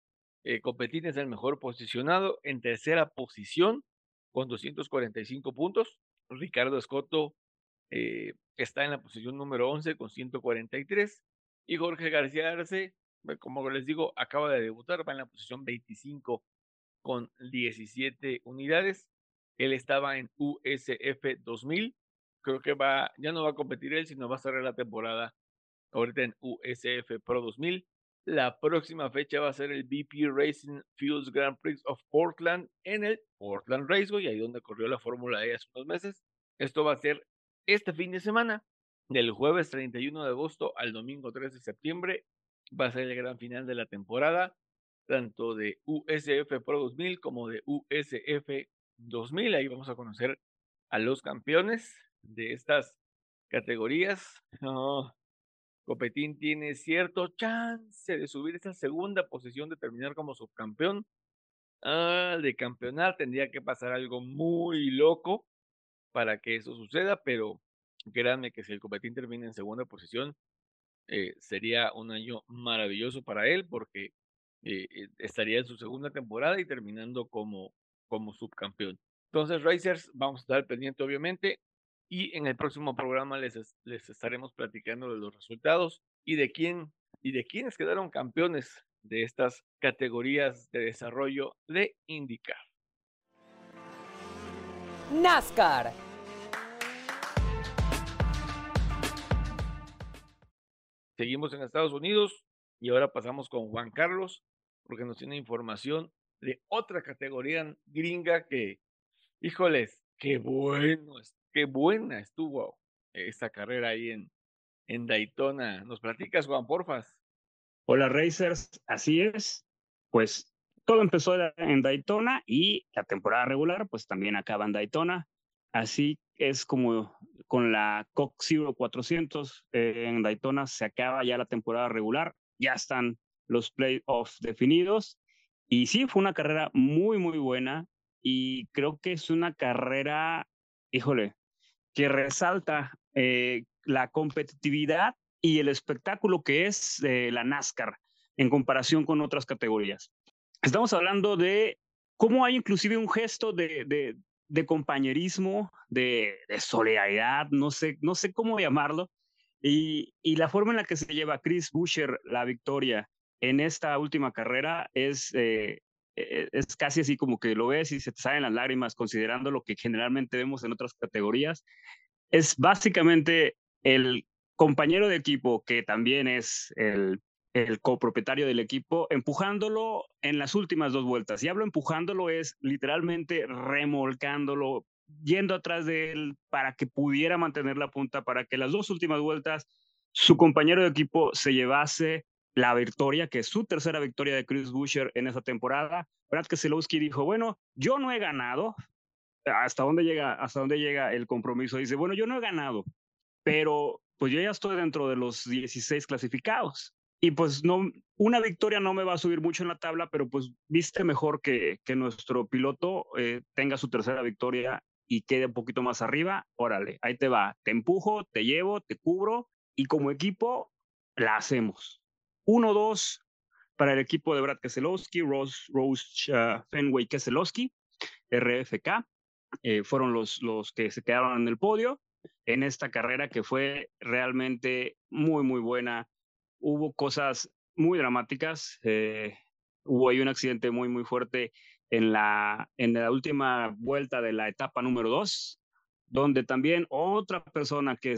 Eh, es el mejor posicionado en tercera posición con 245 puntos. Ricardo Escoto eh, está en la posición número 11 con 143. Y Jorge García Arce, como les digo, acaba de debutar, va en la posición 25 con 17 unidades. Él estaba en USF 2000. Creo que va, ya no va a competir él, sino va a cerrar la temporada ahorita en USF Pro 2000. La próxima fecha va a ser el BP Racing Fuels Grand Prix of Portland en el Portland Raceway, ahí donde corrió la Fórmula E hace unos meses. Esto va a ser este fin de semana, del jueves 31 de agosto al domingo 3 de septiembre. Va a ser el gran final de la temporada tanto de USF Pro 2000 como de USF 2000. Ahí vamos a conocer a los campeones de estas categorías. Copetín tiene cierto chance de subir esa segunda posición, de terminar como subcampeón. Ah, de campeonar tendría que pasar algo muy loco para que eso suceda, pero créanme que si el Copetín termina en segunda posición, eh, sería un año maravilloso para él porque eh, eh, estaría en su segunda temporada y terminando como, como subcampeón. Entonces, Racers, vamos a estar pendiente obviamente y en el próximo programa les, les estaremos platicando de los resultados y de quién y de quiénes quedaron campeones de estas categorías de desarrollo de IndyCar. NASCAR. Seguimos en Estados Unidos y ahora pasamos con Juan Carlos porque nos tiene información de otra categoría gringa que, híjoles, qué bueno, qué buena estuvo esta carrera ahí en, en Daytona. ¿Nos platicas, Juan, porfas? Hola, Racers, así es. Pues todo empezó en Daytona y la temporada regular, pues también acaba en Daytona. Así es como con la Cox Zero 400 eh, en Daytona se acaba ya la temporada regular. Ya están los playoffs definidos. Y sí, fue una carrera muy, muy buena y creo que es una carrera, híjole, que resalta eh, la competitividad y el espectáculo que es eh, la NASCAR en comparación con otras categorías. Estamos hablando de cómo hay inclusive un gesto de, de, de compañerismo, de, de, solidaridad, no sé, no sé cómo llamarlo, y, y, la forma en la que se lleva Chris Buescher la victoria en esta última carrera es, eh, e, es casi así como que lo ves y se te salen las lágrimas considerando lo que generalmente vemos en otras categorías. Es básicamente el compañero de equipo que también es el el copropietario del equipo, empujándolo en las últimas dos vueltas. Y hablo empujándolo es literalmente remolcándolo, yendo atrás de él para que pudiera mantener la punta, para que las dos últimas vueltas su compañero de equipo se llevase la victoria, que es su tercera victoria de Chris Buescher en esa temporada. Brad Keselowski dijo, bueno, yo no he ganado. ¿Hasta dónde llega, hasta dónde llega el compromiso? Dice, bueno, yo no he ganado, pero pues yo ya estoy dentro de los 16 clasificados y pues no, una victoria no me va a subir mucho en la tabla, pero pues viste mejor que, que nuestro piloto eh, tenga su tercera victoria y quede un poquito más arriba, órale, ahí te va, te empujo, te llevo, te cubro y como equipo la hacemos. 1-2 para el equipo de Brad Keselowski, Rose, Rose uh, Fenway Keselowski, RFK, eh, fueron los, los que se quedaron en el podio en esta carrera que fue realmente muy, muy buena hubo cosas muy dramáticas. Eh, hubo ahí un accidente muy, muy fuerte en la, en la última vuelta de la etapa número dos, donde también otra persona que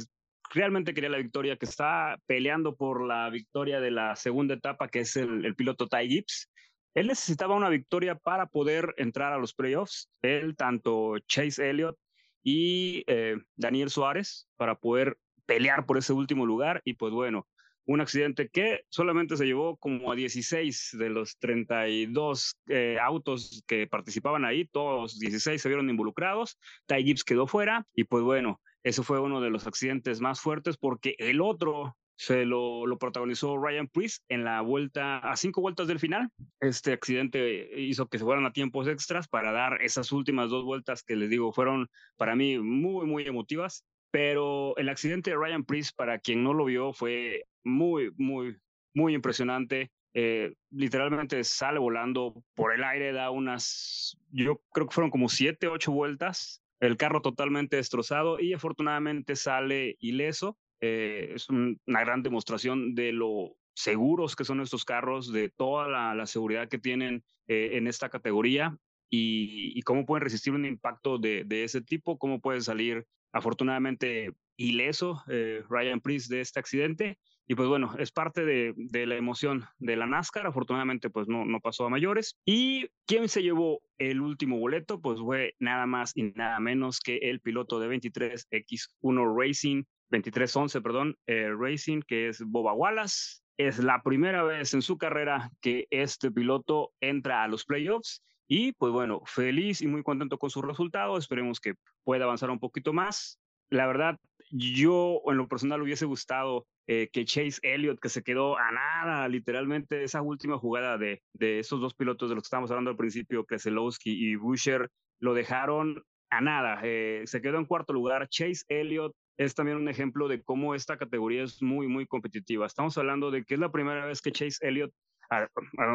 realmente quería la victoria, que está peleando por la victoria de la segunda etapa, que es el, el piloto Ty Gibbs. Él necesitaba una victoria para poder entrar a los playoffs. Él, tanto Chase Elliott y eh, Daniel Suárez, para poder pelear por ese último lugar. Y pues bueno, un accidente que solamente se llevó como a 16 de los 32 eh, autos que participaban ahí, todos 16 se vieron involucrados, Ty Gibbs quedó fuera y pues bueno, eso fue uno de los accidentes más fuertes porque el otro se lo, lo, protagonizó Ryan Priest en la vuelta, a cinco vueltas del final. Este accidente hizo que se fueran a tiempos extras para dar esas últimas dos vueltas que les digo fueron para mí muy, muy emotivas. Pero el accidente de Ryan Priest, para quien no lo vio, fue muy, muy, muy impresionante. Eh, literalmente sale volando por el aire, da unas, yo creo que fueron como siete, ocho vueltas, el carro totalmente destrozado y afortunadamente sale ileso. Eh, es un, una gran demostración de lo seguros que son estos carros, de toda la, la seguridad que tienen eh, en esta categoría y, y, cómo pueden resistir un impacto de, de ese tipo, cómo pueden salir afortunadamente ileso eh, Ryan Priest de este accidente. Y pues bueno, es parte de, de, la emoción de la NASCAR. Afortunadamente, pues no, no pasó a mayores. Y quién se llevó el último boleto, pues fue nada más y nada menos que el piloto de 23X1 Racing, 2311, perdón, eh, Racing, que es Boba Wallace. Es la primera vez en su carrera que este piloto entra a los playoffs y pues bueno, feliz y muy contento con su resultado. Esperemos que pueda avanzar un poquito más. La verdad, yo en lo personal hubiese gustado eh, que Chase Elliott, que se quedó a nada, literalmente esa última jugada de, de esos dos pilotos de los que estábamos hablando al principio, Keselowski y Busher, lo dejaron a nada. Eh, se quedó en cuarto lugar. Chase Elliott es también un ejemplo de cómo esta categoría es muy, muy competitiva. Estamos hablando de que es la primera vez que Chase Elliott a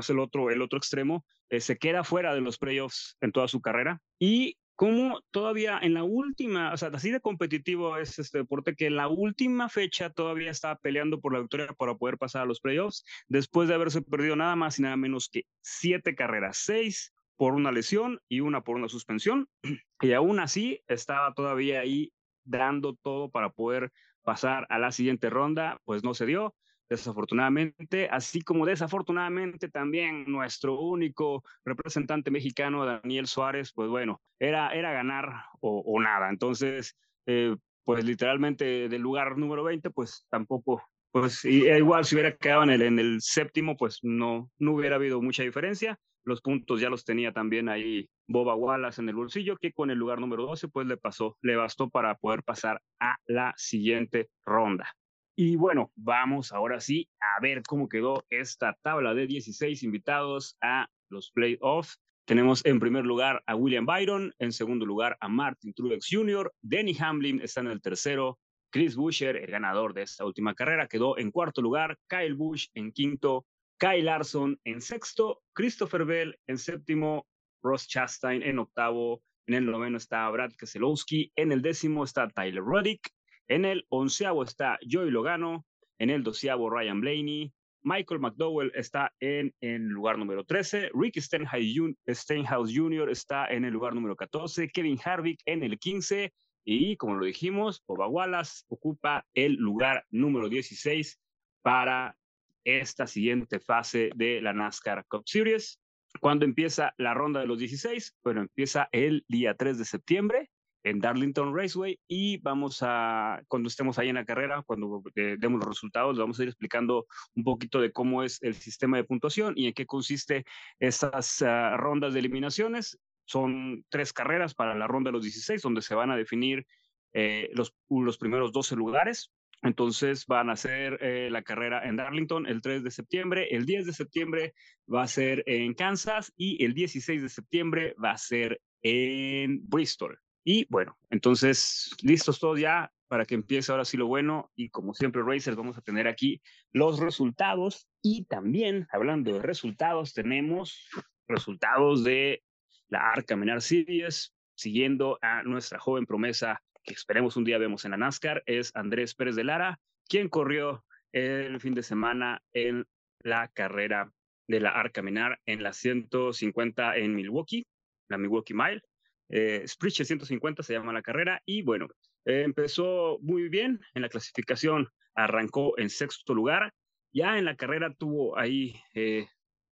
el otro, el otro extremo, eh, se queda fuera de los playoffs en toda su carrera. Y cómo todavía en la última, o sea, así de competitivo es este deporte que en la última fecha todavía estaba peleando por la victoria para poder pasar a los playoffs, después de haberse perdido nada más y nada menos que siete carreras, seis por una lesión y una por una suspensión. Y aún así estaba todavía ahí dando todo para poder pasar a la siguiente ronda, pues no se dio desafortunadamente, así como desafortunadamente también nuestro único representante mexicano, Daniel Suárez, pues bueno, era, era ganar o, nada. Entonces, eh, pues literalmente del lugar número 20, pues tampoco, pues igual si hubiera quedado en el, en el séptimo, pues no, no hubiera habido mucha diferencia. Los puntos ya los tenía también ahí Boba Wallace en el bolsillo, que con el lugar número 12, pues le pasó, le bastó para poder pasar a la siguiente ronda. Y bueno, vamos ahora sí a ver cómo quedó esta tabla de 16 invitados a los playoffs. Tenemos en primer lugar a William Byron, en segundo lugar a Martin Truex Jr., Denny Hamlin está en el tercero, Chris Buescher, el ganador de esta última carrera, quedó en cuarto lugar, Kyle Busch en quinto, Kyle Larson en sexto, Christopher Bell en séptimo, Ross Chastain en octavo, en el noveno está Brad Keselowski, en el décimo está Tyler Roddick, en el onceavo está Joey Logano, en el doceavo Ryan Blaney, Michael McDowell está en el lugar número 13, Rick Stenhouse Jr. está en el lugar número 14, Kevin Harvick en el 15 y como lo dijimos, Boba Wallace ocupa el lugar número 16 para esta siguiente fase de la NASCAR Cup Series. ¿Cuándo empieza la ronda de los 16? Bueno, empieza el día 3 de septiembre en Darlington Raceway y vamos a, cuando estemos ahí en la carrera, cuando eh, demos los resultados, vamos a ir explicando un poquito de cómo es el sistema de puntuación y en qué consiste estas ah, rondas de eliminaciones. Son tres carreras para la ronda de los 16, donde se van a definir eh, los, los primeros 12 lugares. Entonces van a hacer eh, la carrera en Darlington el 3 de septiembre, el 10 de septiembre va a ser en Kansas y el 16 de septiembre va a ser en Bristol. Y bueno, entonces listos todos ya para que empiece ahora sí lo bueno y como siempre Racers vamos a tener aquí los resultados y también hablando de resultados tenemos resultados de la Minar Series siguiendo a nuestra joven promesa que esperemos un día vemos en la NASCAR, es Andrés Pérez de Lara, quien corrió el fin de semana en la carrera de la Minar en la 150 en Milwaukee, la Milwaukee Mile. Eh, 150 se llama la carrera y bueno, empezó muy bien en la clasificación, arrancó en sexto lugar, ya en la carrera tuvo ahí, eh,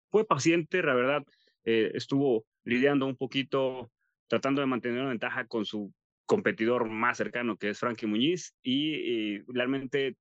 fue paciente, la verdad, eh, estuvo lidiando un poquito, tratando de mantener una ventaja con su competidor más cercano, que es Frankie Muñiz, y, realmente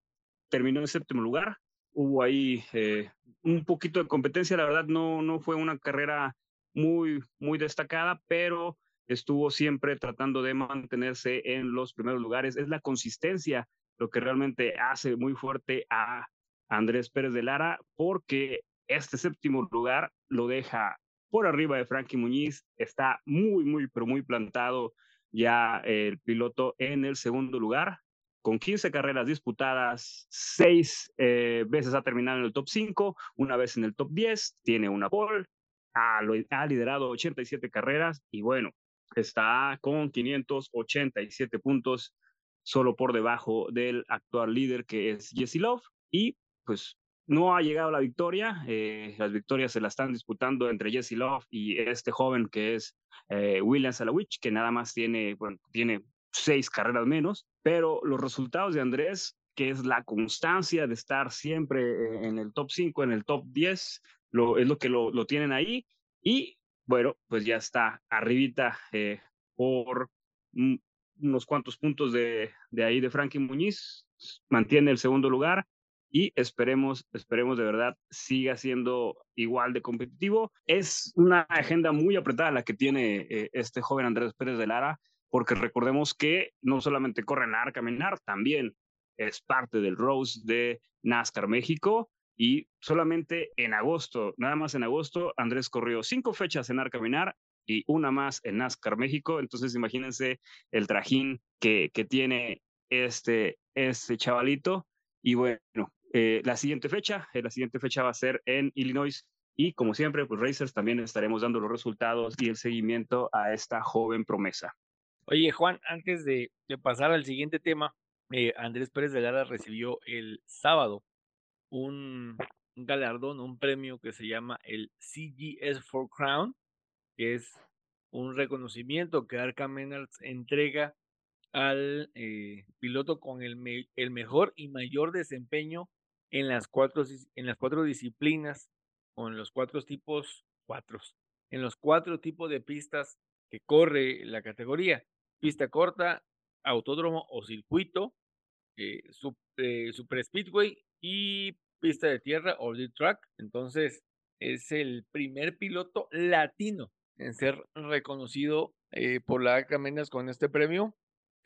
terminó en séptimo lugar. Hubo ahí eh, un poquito de competencia, la verdad no, no fue una carrera muy, muy destacada, pero estuvo siempre tratando de mantenerse en los primeros lugares. Es la consistencia lo que realmente hace muy fuerte a Andrés Pérez de Lara, porque este séptimo lugar lo deja por arriba de Frankie Muñiz, está muy, muy, pero muy plantado ya el piloto en el segundo lugar, con 15 carreras disputadas, seis eh, veces ha terminado en el top 5, una vez en el top 10, tiene una pole, ha, ha liderado 87 carreras y bueno, está con 587 puntos, solo por debajo del actual líder que es Jesse Love y pues no ha llegado la victoria. Eh, las victorias se las están disputando entre Jesse Love y este joven que es eh, William Salawich, que nada más tiene, tiene seis carreras menos, pero los resultados de Andrés, que es la constancia de estar siempre eh, en el top 5, en el top 10, lo, es lo que lo, lo tienen ahí. Y bueno, pues ya está arribita por unos cuantos puntos de, de ahí de Frankie Muñiz, mantiene el segundo lugar y esperemos, esperemos de verdad siga siendo igual de competitivo. Es una agenda muy apretada la que tiene eh, este joven Andrés Pérez de Lara, porque recordemos que no solamente corre Arca Caminar, también es parte del Rose de NASCAR México y solamente en agosto, nada más en agosto, Andrés corrió cinco fechas en Arca Caminar y una más en NASCAR México. Entonces imagínense el trajín que, que tiene este, este chavalito. Y bueno, eh, la siguiente fecha, eh, la siguiente fecha va a ser en Illinois y como siempre, pues Racers también estaremos dando los resultados y el seguimiento a esta joven promesa. Oye, Juan, antes de, pasar al siguiente tema, eh, Andrés Pérez de Lara recibió el sábado un, galardón, un premio que se llama el CGS for Crown, que es un reconocimiento que Arca Menards entrega al piloto con el, el mejor y mayor desempeño en las cuatro, en las cuatro disciplinas o en los cuatro tipos, cuatro, en los cuatro tipos de pistas que corre la categoría. Pista corta, autódromo o circuito, eh, eh, super speedway y pista de tierra o track. Entonces, es el primer piloto latino en ser reconocido eh, por la Camenas con este premio.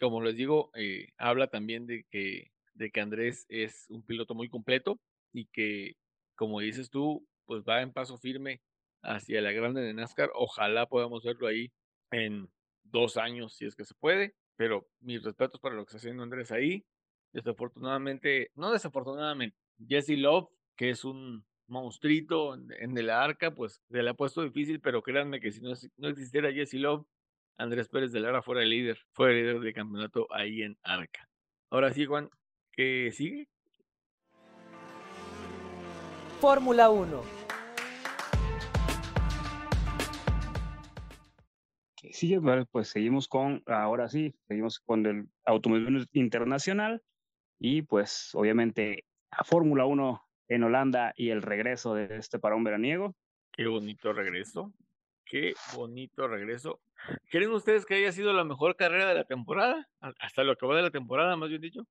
Como les digo, habla también de que de que Andrés es un piloto muy completo y que, como dices tú, pues va en paso firme hacia la grande de NASCAR. Ojalá podamos verlo ahí en dos años, si es que se puede. Pero mis respetos para lo que está haciendo Andrés ahí. Desafortunadamente, no desafortunadamente, Jesse Love, que es un monstruito en, el arca, pues se le ha puesto difícil, pero créanme que si no, no existiera Jesse Love, Andrés Pérez de Lara fuera el líder, fue el líder de campeonato ahí en arca. Ahora sí, Juan, ¿qué sigue? Fórmula 1. Sí, pues seguimos con, ahora sí, seguimos con el automóvil internacional y pues obviamente a Fórmula 1 en Holanda y el regreso de este parón veraniego. Qué bonito regreso, qué bonito regreso. ¿Creen ustedes que haya sido la mejor carrera de la temporada? Hasta lo que va de la temporada, más bien dicho.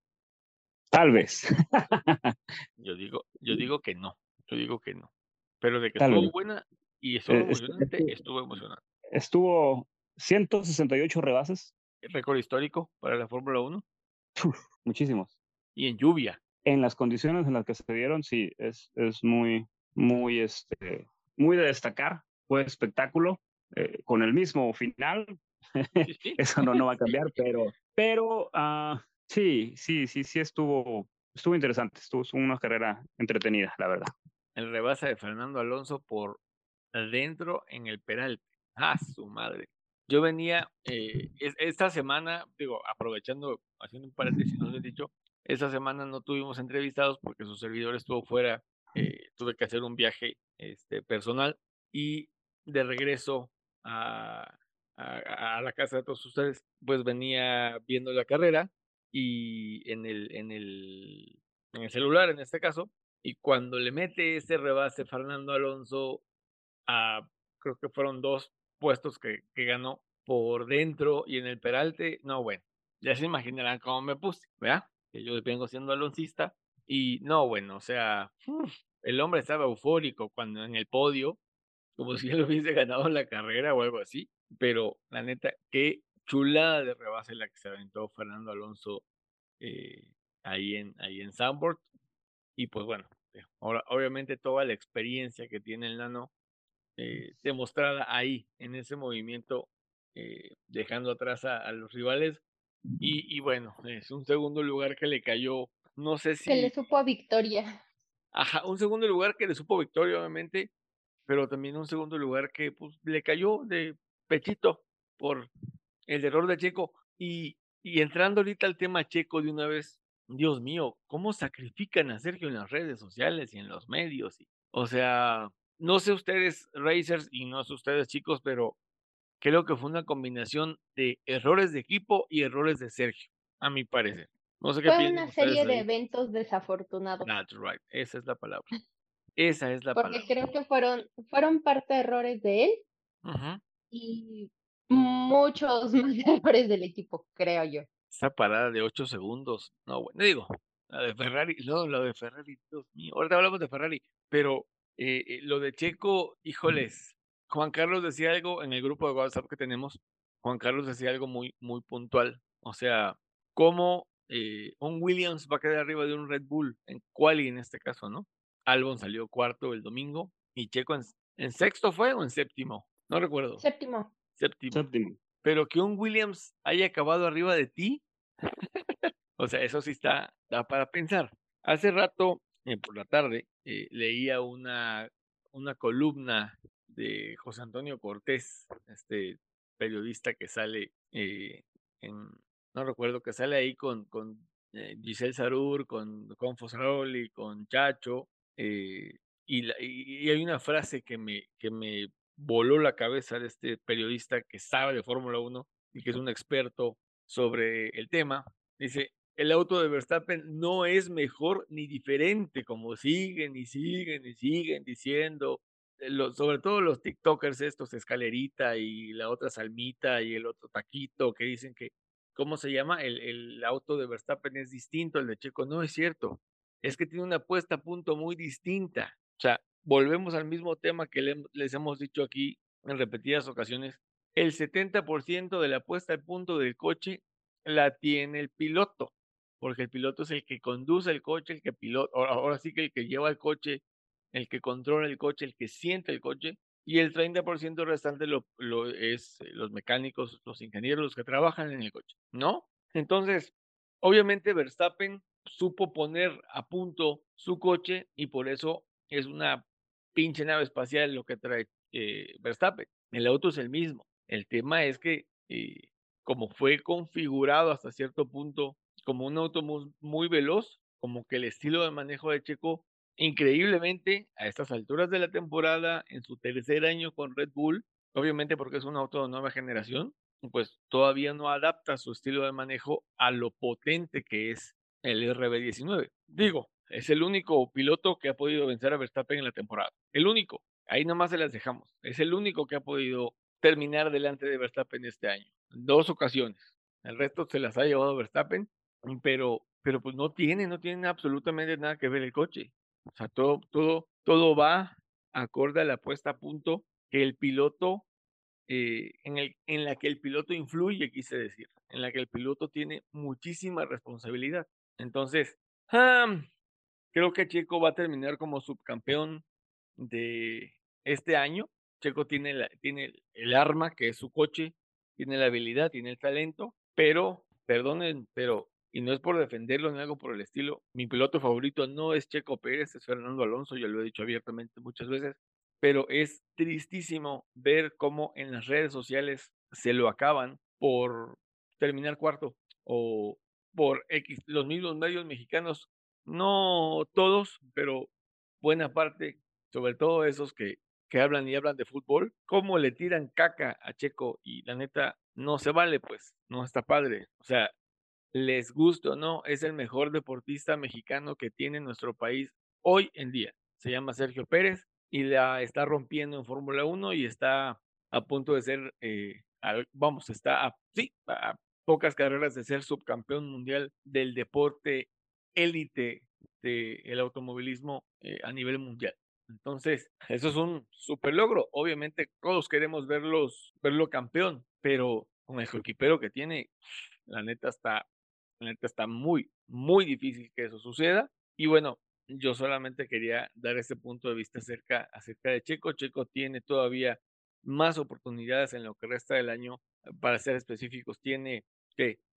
Tal vez. yo digo, yo digo que no, yo digo que no. Pero de que estuvo buena y estuvo eh, emocionante, estuvo emocionante. Estuvo 168 rebases. Récord histórico para la Fórmula 1. muchísimos. Y en lluvia. En las condiciones en las que se dieron, sí, es, es muy, muy, este, muy de destacar. Fue espectáculo, eh, con el mismo final. Eso no, no va a cambiar, pero, pero uh, sí, sí, sí, sí estuvo, estuvo interesante. Estuvo una carrera entretenida, la verdad. El rebase de Fernando Alonso por adentro en el Peralte. Ah, su madre. Yo venía eh, esta semana, digo, aprovechando, haciendo un paréntesis, no les he dicho, esta semana no tuvimos entrevistados porque su servidor estuvo fuera, eh, tuve que hacer un viaje este, personal y de regreso a, a, la casa de todos ustedes, pues venía viendo la carrera y en el, en el, en el celular en este caso, y cuando le mete ese rebase Fernando Alonso a, creo que fueron dos puestos que, que ganó por dentro y en el peralte, no, bueno, ya se imaginarán cómo me puse, ¿verdad? Que yo vengo siendo aloncista y no, bueno, o sea, el hombre estaba eufórico cuando en el podio, como si él hubiese ganado la carrera o algo así, pero la neta, qué chulada de rebase la que se aventó Fernando Alonso eh, ahí en ahí en y pues bueno, ahora obviamente toda la experiencia que tiene el nano eh, demostrada ahí, en ese movimiento, eh, dejando atrás a, los rivales. Y, bueno, es un segundo lugar que le cayó, no sé si... Que le supo a victoria. Ajá, un segundo lugar que le supo victoria, obviamente, pero también un segundo lugar que pues, le cayó de pechito por el error de Checo. Y, y entrando ahorita al tema Checo de una vez, Dios mío, ¿cómo sacrifican a Sergio en las redes sociales y en los medios? O sea, no sé ustedes, Racers, y no sé ustedes, chicos, pero creo que fue una combinación de errores de equipo y errores de Sergio, a mi parecer. No sé qué Fue una serie de eventos desafortunados. That's right, esa es la palabra. Esa es la Porque palabra. Porque creo que fueron, fueron parte de errores de él y muchos más errores del equipo, creo yo. Esa parada de ocho segundos, no, bueno, digo, la de Ferrari, no, la de Ferrari, Dios mío, ahorita hablamos de Ferrari, pero eh, eh, lo de Checo, híjoles, Juan Carlos decía algo en el grupo de WhatsApp que tenemos, Juan Carlos decía algo muy, muy puntual, o sea, cómo eh, un Williams va a quedar arriba de un Red Bull, en quali en este caso, ¿no? Albon salió cuarto el domingo y Checo en, sexto fue o en séptimo, no recuerdo. Séptimo. Séptimo. Séptimo. Pero que un Williams haya acabado arriba de ti, o sea, eso sí está, da para pensar. Hace rato eh, por la tarde, eh, leía una, una columna de José Antonio Cortés, este periodista que sale eh, en, no recuerdo, que sale ahí con, con Giselle Sarur, con, con Fosaroli, con Chacho, y, y, hay una frase que me, que me voló la cabeza de este periodista que sabe de Fórmula 1 y que es un experto sobre el tema. Dice, el auto de Verstappen no es mejor ni diferente, como siguen y siguen y siguen diciendo, sobre todo los TikTokers estos, Escalerita y la otra Salmita y el otro Taquito, que dicen que, ¿cómo se llama? El, el auto de Verstappen es distinto al de Checo. No es cierto, es que tiene una puesta a punto muy distinta. O sea, volvemos al mismo tema que les hemos dicho aquí en repetidas ocasiones. El 70% de la puesta a punto del coche la tiene el piloto porque el piloto es el que conduce el coche, el que pilota, ahora, sí que el que lleva el coche, el que controla el coche, el que siente el coche, y el 30% restante lo, es eh, los mecánicos, los ingenieros, los que trabajan en el coche, ¿no? Entonces, obviamente Verstappen supo poner a punto su coche y por eso es una pinche nave espacial lo que trae eh, Verstappen. El auto es el mismo. El tema es que eh, como fue configurado hasta cierto punto como un auto muy, veloz, como que el estilo de manejo de Checo, increíblemente a estas alturas de la temporada, en su tercer año con Red Bull, obviamente porque es un auto de nueva generación, pues todavía no adapta su estilo de manejo a lo potente que es el RB19. Digo, es el único piloto que ha podido vencer a Verstappen en la temporada. El único. Ahí nomás se las dejamos. Es el único que ha podido terminar delante de Verstappen este año. Dos ocasiones. El resto se las ha llevado Verstappen, pero, pero pues no tiene, no tiene absolutamente nada que ver el coche. O sea, todo, todo, todo va acorde a la puesta a punto que el piloto, eh, en, el, en la que el piloto influye, quise decir, en la que el piloto tiene muchísima responsabilidad. Entonces, creo que Checo va a terminar como subcampeón de este año. Checo tiene, la, tiene el arma, que es su coche, tiene la habilidad, tiene el talento, pero, perdonen, pero, y no es por defenderlo ni algo por el estilo, mi piloto favorito no es Checo Pérez, es Fernando Alonso, ya lo he dicho abiertamente muchas veces, pero es tristísimo ver cómo en las redes sociales se lo acaban por terminar cuarto o por X, los mismos medios mexicanos, no todos, pero buena parte, sobre todo esos que, que hablan y hablan de fútbol, cómo le tiran caca a Checo y la neta no se vale, pues, no está padre. O sea, les gusta o no, es el mejor deportista mexicano que tiene nuestro país hoy en día. Se llama Sergio Pérez y la está rompiendo en Fórmula 1 y está a punto de ser, eh, vamos, está a, sí, a pocas carreras de ser subcampeón mundial del deporte élite del automovilismo eh, a nivel mundial. Entonces, eso es un super logro. Obviamente, todos queremos verlos, verlo campeón, pero con el equipero que tiene, la neta está, neta está muy, muy difícil que eso suceda. Y bueno, yo solamente quería dar este punto de vista acerca, acerca de Checo. Checo tiene todavía más oportunidades en lo que resta del año. Para ser específicos, tiene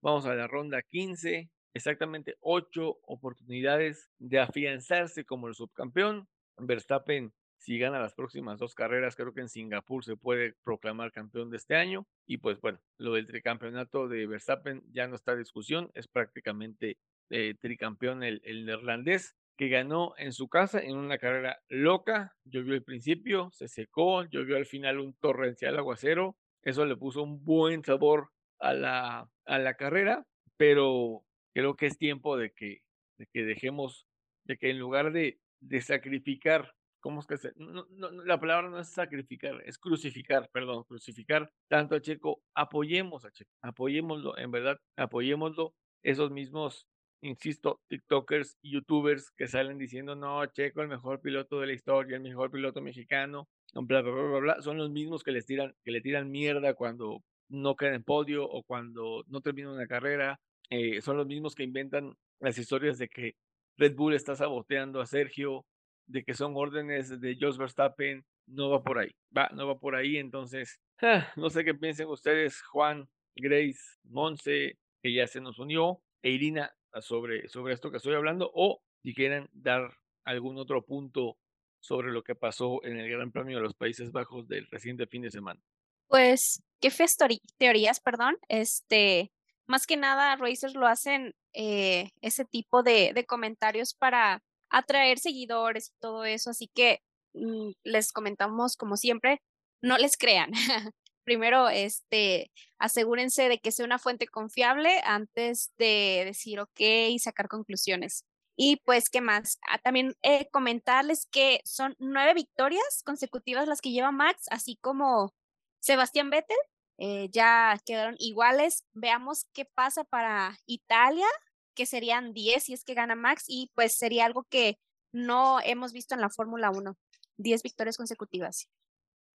vamos a la ronda 15, exactamente ocho oportunidades de afianzarse como el subcampeón. Verstappen, si gana las próximas dos carreras, creo que en Singapur se puede proclamar campeón de este año. Y pues bueno, lo del tricampeonato de Verstappen ya no está en discusión, es prácticamente eh, tricampeón el, neerlandés que ganó en su casa en una carrera loca. Llovió al principio, se secó, llovió al final un torrencial aguacero. Eso le puso un buen sabor a la, a la carrera, pero creo que es tiempo de que, de que dejemos, de que en lugar de sacrificar, ¿cómo es que se, no, la palabra no es sacrificar, es crucificar, perdón, crucificar tanto a Checo, apoyemos a Checo, apoyémoslo, en verdad, apoyémoslo, esos mismos, insisto, TikTokers, YouTubers que salen diciendo, no, Checo, el mejor piloto de la historia, el mejor piloto mexicano, bla, bla, bla, bla, son los mismos que les tiran, que le tiran mierda cuando no queda en podio o cuando no termina una carrera. Eh, son los mismos que inventan las historias de que Red Bull está saboteando a Sergio, de que son órdenes de Jos Verstappen. No va por ahí, va, no va por ahí. Entonces, ah, no sé qué piensen ustedes, Juan, Grace, Monse, que ya se nos unió, e Irina sobre, sobre esto que estoy hablando, o si quieren dar algún otro punto sobre lo que pasó en el Gran Premio de los Países Bajos del reciente fin de semana. Pues, qué feas teorías, perdón. Este, más que nada, Racers lo hacen eh, ese tipo de, de, comentarios para atraer seguidores y todo eso. Así que mm, les comentamos, como siempre, no les crean. Primero, este, asegúrense de que sea una fuente confiable antes de decir ok y sacar conclusiones. Y pues, ¿qué más? Ah, también eh, comentarles que son nueve victorias consecutivas las que lleva Max, así como Sebastián Vettel, eh, ya quedaron iguales. Veamos qué pasa para Italia, que serían 10 si es que gana Max, y pues sería algo que no hemos visto en la Fórmula 1, 10 victorias consecutivas.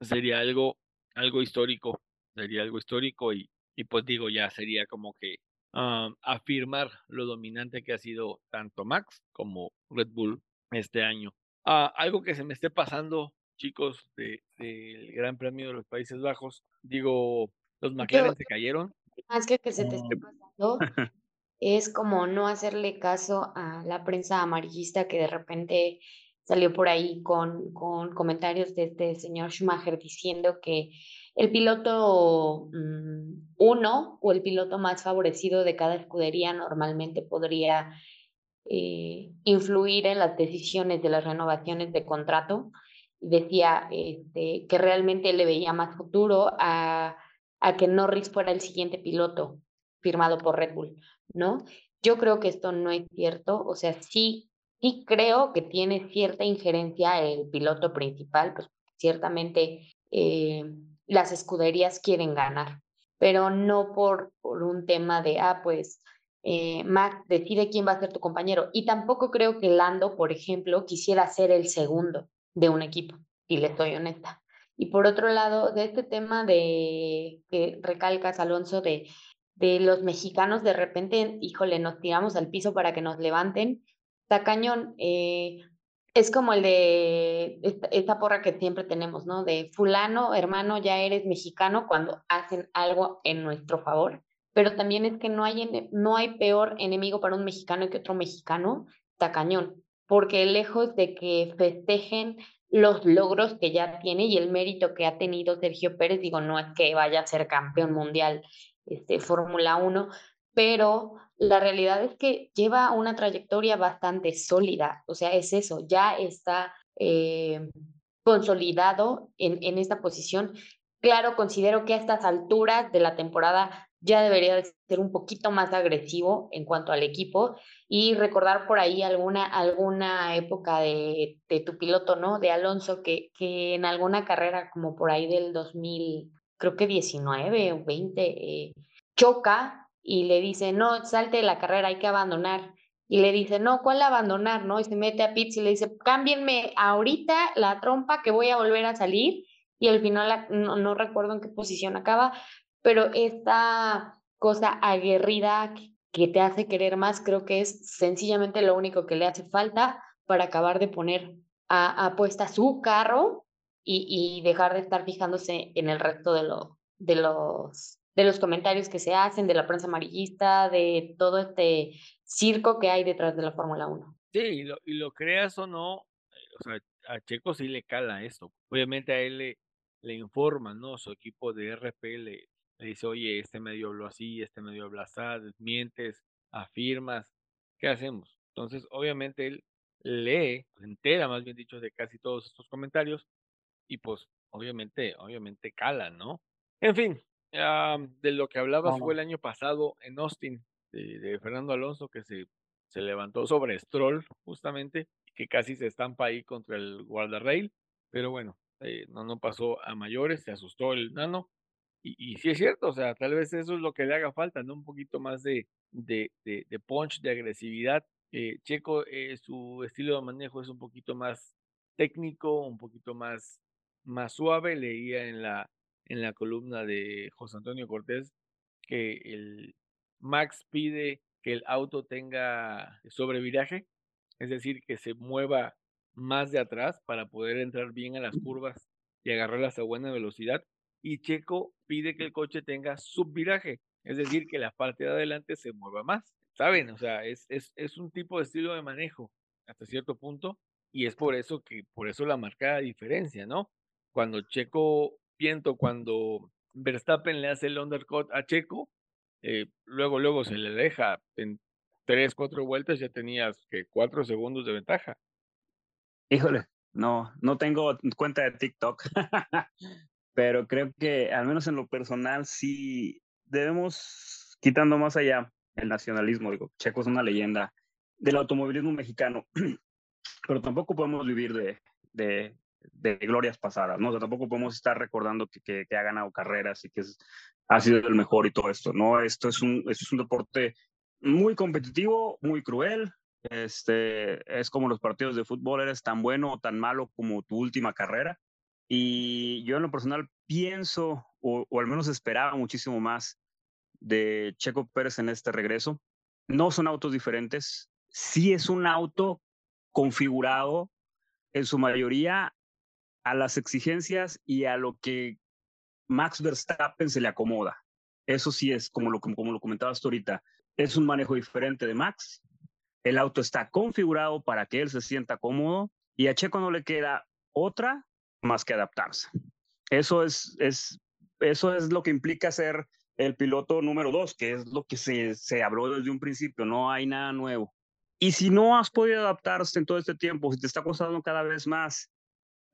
Sería algo, algo histórico, sería algo histórico y, y pues digo, ya sería como que ah, afirmar lo dominante que ha sido tanto Max como Red Bull este año. Ah, algo que se me esté pasando chicos del de, Gran Premio de los Países Bajos. Digo, los McLaren se cayeron. Más que que se te esté pasando. es como no hacerle caso a la prensa amarillista que de repente salió por ahí con, con comentarios de este señor Schumacher diciendo que el piloto mm, uno o el piloto más favorecido de cada escudería normalmente podría eh, influir en las decisiones de las renovaciones de contrato. Decía este, que realmente le veía más futuro a, a que Norris fuera el siguiente piloto firmado por Red Bull, ¿no? Yo creo que esto no es cierto, o sea, sí, sí creo que tiene cierta injerencia el piloto principal, pues ciertamente eh, las escuderías quieren ganar, pero no por, por un tema de, ah, pues eh, Max decide quién va a ser tu compañero. Y tampoco creo que Lando, por ejemplo, quisiera ser el segundo de un equipo, y le estoy honesta. Y por otro lado, de este tema de que recalcas, Alonso, de, de los mexicanos, de repente, híjole, nos tiramos al piso para que nos levanten. Está cañón. Eh, es como el de esta, porra que siempre tenemos, ¿no? De fulano, hermano, ya eres mexicano cuando hacen algo en nuestro favor. Pero también es que no hay, no hay peor enemigo para un mexicano que otro mexicano, tacañón. Porque lejos de que festejen los logros que ya tiene y el mérito que ha tenido Sergio Pérez, digo, no es que vaya a ser campeón mundial este, Fórmula 1, pero la realidad es que lleva una trayectoria bastante sólida, o sea, es eso, ya está eh, consolidado en, en esta posición. Claro, considero que a estas alturas de la temporada ya debería ser un poquito más agresivo en cuanto al equipo y recordar por ahí alguna, alguna época de, de tu piloto, ¿no? De Alonso, que, que en alguna carrera como por ahí del 2000, creo que 19 o 20, eh, choca y le dice, no, salte de la carrera, hay que abandonar. Y le dice, no, ¿cuál abandonar? ¿No? Y se mete a pits y le dice, cámbienme ahorita la trompa que voy a volver a salir. Y al final no, recuerdo en qué posición acaba, pero esta cosa aguerrida que te hace querer más, creo que es sencillamente lo único que le hace falta para acabar de poner a, a puesta su carro y, y, dejar de estar fijándose en el resto de, lo, de los de los comentarios que se hacen, de la prensa amarillista, de todo este circo que hay detrás de la Fórmula 1. Sí, y lo, y lo creas o no, o sea, a Checo sí le cala esto. Obviamente a él le, le informan, ¿no? Su equipo de RP le, dice, oye, este medio habló así, este medio habla así, desmientes, afirmas, ¿qué hacemos? Entonces, obviamente él lee, entera más bien dicho, de casi todos estos comentarios y pues obviamente, obviamente cala, ¿no? En fin, de lo que hablabas fue el año pasado en Austin, de, Fernando Alonso, que se, se levantó sobre Stroll, justamente, que casi se estampa ahí contra el guardarrail, pero bueno, eh, no, no pasó a mayores, se asustó el nano. Y, y sí es cierto, o sea, tal vez eso es lo que le haga falta, ¿no? Un poquito más de, de, de, punch, de agresividad. Eh, Checo, eh, su estilo de manejo es un poquito más técnico, un poquito más, más suave. Leía en la, en la columna de José Antonio Cortés que el Max pide que el auto tenga sobreviraje, es decir, que se mueva más de atrás para poder entrar bien a las curvas y agarrarlas a buena velocidad. Y Checo pide que el coche tenga subviraje, es decir, que la parte de adelante se mueva más. ¿Saben? O sea, es, es, es un tipo de estilo de manejo hasta cierto punto y es por eso que, por eso la marcada diferencia, ¿no? Cuando Checo viento cuando Verstappen le hace el undercut a Checo, eh, luego, luego se le deja en tres, cuatro vueltas, ya tenías que cuatro segundos de ventaja. Híjole, no, no tengo cuenta de TikTok, pero creo que al menos en lo personal sí debemos, quitando más allá el nacionalismo, digo, Checo es una leyenda del automovilismo mexicano, pero tampoco podemos vivir de, de, de glorias pasadas, ¿no? O sea, tampoco podemos estar recordando que, que, ha ganado carreras y que es, ha sido el mejor y todo esto, ¿no? Esto es un, esto es un deporte muy competitivo, muy cruel. Este, es como los partidos de fútbol, eres tan bueno o tan malo como tu última carrera. Y yo en lo personal pienso, o, o al menos esperaba muchísimo más de Checo Pérez en este regreso. No son autos diferentes, sí es un auto configurado en su mayoría a las exigencias y a lo que Max Verstappen se le acomoda. Eso sí es, como lo, como lo comentabas tú ahorita, es un manejo diferente de Max. El auto está configurado para que él se sienta cómodo y a Checo no le queda otra más que adaptarse. Eso es, es, eso es lo que implica ser el piloto número dos, que es lo que se, se habló desde un principio, no hay nada nuevo. Y si no has podido adaptarse en todo este tiempo, si te está costando cada vez más,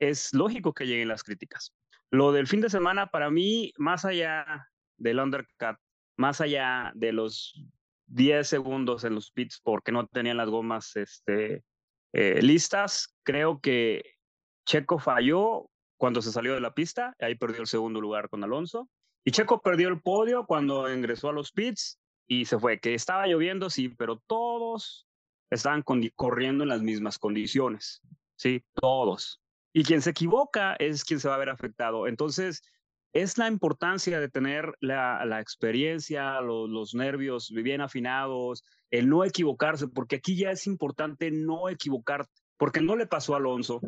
es lógico que lleguen las críticas. Lo del fin de semana, para mí, más allá del undercut, más allá de los 10 segundos en los pits porque no tenían las gomas este, eh, listas, creo que Checo falló cuando se salió de la pista, ahí perdió el segundo lugar con Alonso. Y Checo perdió el podio cuando ingresó a los pits y se fue, que estaba lloviendo, sí, pero todos estaban corriendo en las mismas condiciones, sí, todos. Y quien se equivoca es quien se va a ver afectado. Entonces, es la importancia de tener la, experiencia, los nervios bien afinados, el no equivocarse, porque aquí ya es importante no equivocarte, porque no le pasó a Alonso,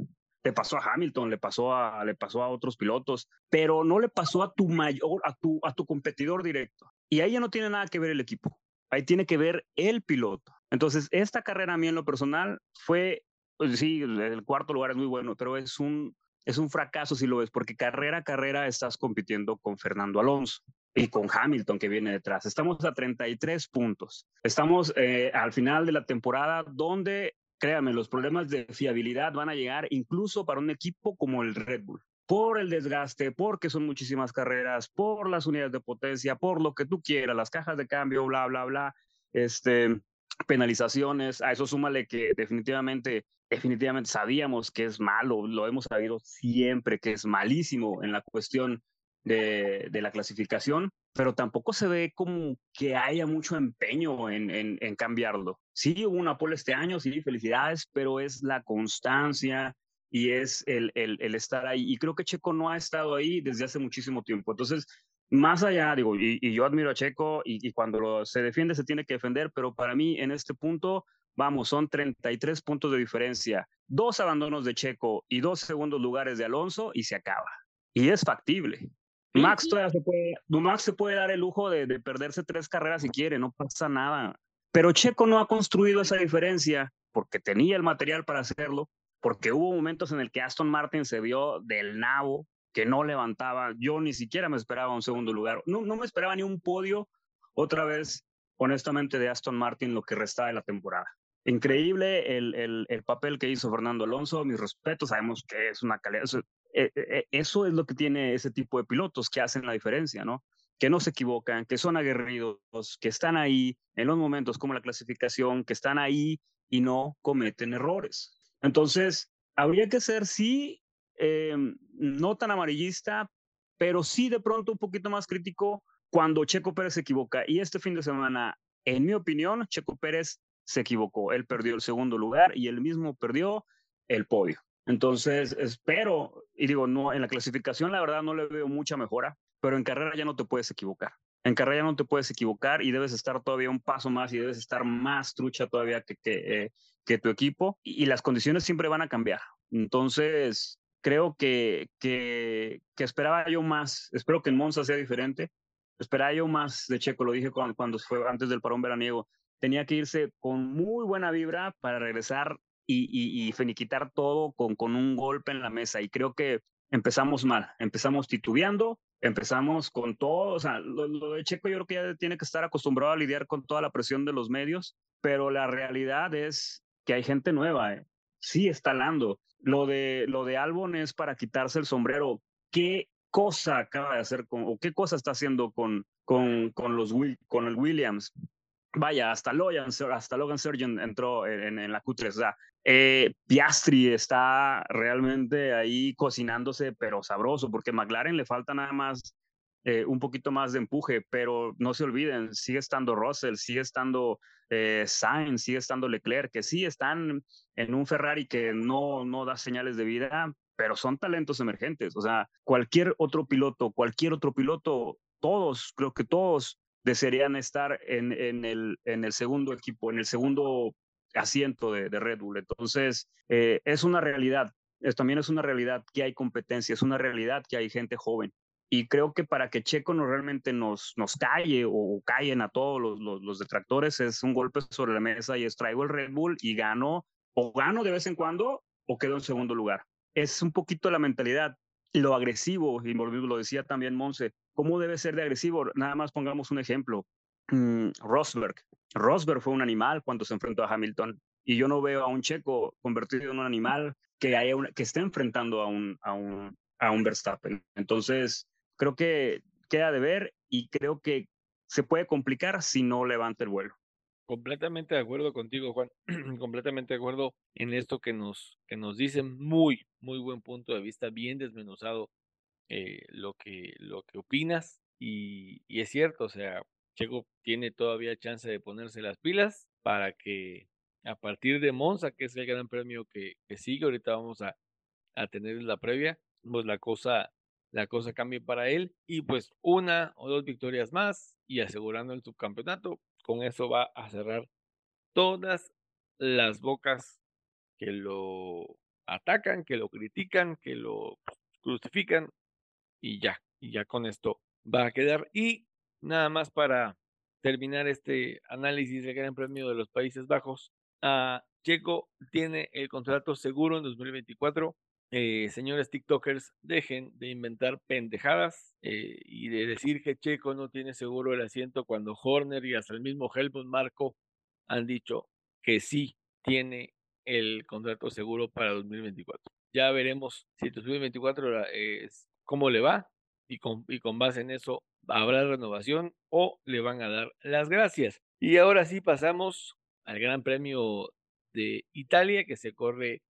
le pasó a Hamilton, le pasó a, le pasó a otros pilotos, pero no le pasó a tu mayor, a tu, a tu competidor directo. Y ahí ya no tiene nada que ver el equipo, ahí tiene que ver el piloto. Entonces, esta carrera a mí en lo personal fue, pues sí, el cuarto lugar es muy bueno, pero es un, es un fracaso si lo ves, porque carrera a carrera estás compitiendo con Fernando Alonso y con Hamilton que viene detrás. Estamos a 33 puntos. Estamos eh, al final de la temporada donde, créanme, los problemas de fiabilidad van a llegar incluso para un equipo como el Red Bull. Por el desgaste, porque son muchísimas carreras, por las unidades de potencia, por lo que tú quieras, las cajas de cambio, bla, bla, bla, este, penalizaciones. A eso súmale que definitivamente definitivamente sabíamos que es malo, lo hemos sabido siempre que es malísimo en la cuestión de, de la clasificación, pero tampoco se ve como que haya mucho empeño en, en, en cambiarlo. Sí, hubo una pole este año, sí, felicidades, pero es la constancia y es el, el, el, estar ahí. Y creo que Checo no ha estado ahí desde hace muchísimo tiempo. Entonces, más allá, digo, y, y yo admiro a Checo y, y cuando lo, se defiende se tiene que defender, pero para mí en este punto Vamos, son 33 puntos de diferencia, dos abandonos de Checo y dos segundos lugares de Alonso y se acaba. Y es factible. Max todavía se puede, Max se puede dar el lujo de, de perderse tres carreras si quiere, no pasa nada. Pero Checo no ha construido esa diferencia porque tenía el material para hacerlo, porque hubo momentos en el que Aston Martin se vio del nabo, que no levantaba. Yo ni siquiera me esperaba un segundo lugar. No, no me esperaba ni un podio otra vez, honestamente, de Aston Martin lo que restaba de la temporada. Increíble el, el, el, papel que hizo Fernando Alonso, mis respetos, sabemos que es una calidad, eso, eh, eh, eso, es lo que tiene ese tipo de pilotos que hacen la diferencia, ¿no? Que no se equivocan, que son aguerridos, que están ahí en los momentos como la clasificación, que están ahí y no cometen errores. Entonces, habría que ser, sí, eh, no tan amarillista, pero sí de pronto un poquito más crítico cuando Checo Pérez se equivoca. Y este fin de semana, en mi opinión, Checo Pérez se equivocó. Él perdió el segundo lugar y él mismo perdió el podio. Entonces, espero, y digo, no, en la clasificación la verdad no le veo mucha mejora, pero en carrera ya no te puedes equivocar. En carrera ya no te puedes equivocar y debes estar todavía un paso más y debes estar más trucha todavía que, que, eh, que tu equipo y, las condiciones siempre van a cambiar. Entonces, creo que, que, que esperaba yo más, espero que en Monza sea diferente, esperaba yo más de Checo, lo dije cuando, cuando fue antes del parón veraniego, tenía que irse con muy buena vibra para regresar y, y, todo con, con un golpe en la mesa. Y creo que empezamos mal, empezamos titubeando, empezamos con todo, o sea, lo, de Checo yo creo que ya tiene que estar acostumbrado a lidiar con toda la presión de los medios, pero la realidad es que hay gente nueva, ¿eh? sí está hablando. Lo de, lo de Albon es para quitarse el sombrero. ¿Qué cosa acaba de hacer con, o qué cosa está haciendo con, con, con, los, con el Williams? Vaya, hasta Logan, hasta Logan Surgeon entró en, en la Q3. O sea, eh, Piastri está realmente ahí cocinándose, pero sabroso, porque McLaren le falta nada más eh, un poquito más de empuje, pero no se olviden, sigue estando Russell, sigue estando eh, Sainz, sigue estando Leclerc, que sí están en un Ferrari que no, no da señales de vida, pero son talentos emergentes. O sea, cualquier otro piloto, cualquier otro piloto, todos, creo que todos desearían estar en, en, el, en el segundo equipo, en el segundo asiento de, Red Bull. Entonces, eh, es una realidad, es, también es una realidad que hay competencia, es una realidad que hay gente joven. y creo que para que Checo no realmente nos, nos calle o callen a todos los, los, los, detractores es un golpe sobre la mesa y es traigo el Red Bull y gano o gano de vez en cuando o quedo en segundo lugar. Es un poquito la mentalidad, lo agresivo, y lo decía también Monse, ¿cómo debe ser de agresivo? Nada más pongamos un ejemplo. Mm, Rosberg. Rosberg fue un animal cuando se enfrentó a Hamilton y yo no veo a un checo convertido en un animal que, haya que esté enfrentando a un, a, un, a un Verstappen. Entonces, creo que queda de ver y creo que se puede complicar si no levanta el vuelo. Completamente de acuerdo contigo, Juan. Completamente de acuerdo en esto que nos, que nos dicen. Muy, muy buen punto de vista, bien desmenuzado eh, lo, que, lo que opinas. Y, y, es cierto, o sea, Checo tiene todavía chance de ponerse las pilas para que a partir de Monza, que es el gran premio que, que sigue, ahorita vamos a, a tener la previa, pues la cosa, la cosa cambie para él. Y pues una o dos victorias más y asegurando el subcampeonato con eso va a cerrar todas las bocas que lo atacan, que lo critican, que lo crucifican y ya, y ya con esto va a quedar. Y nada más para terminar este análisis del Gran Premio de los Países Bajos, ah, Checo tiene el contrato seguro en 2024 eh, señores TikTokers, dejen de inventar pendejadas eh, y de decir que Checo no tiene seguro el asiento cuando Horner y hasta el mismo Helmut Marco han dicho que sí tiene el contrato seguro para 2024. Ya veremos si 2024 es cómo le va y con, y con base en eso habrá renovación o le van a dar las gracias. Y ahora sí pasamos al Gran Premio de Italia que se corre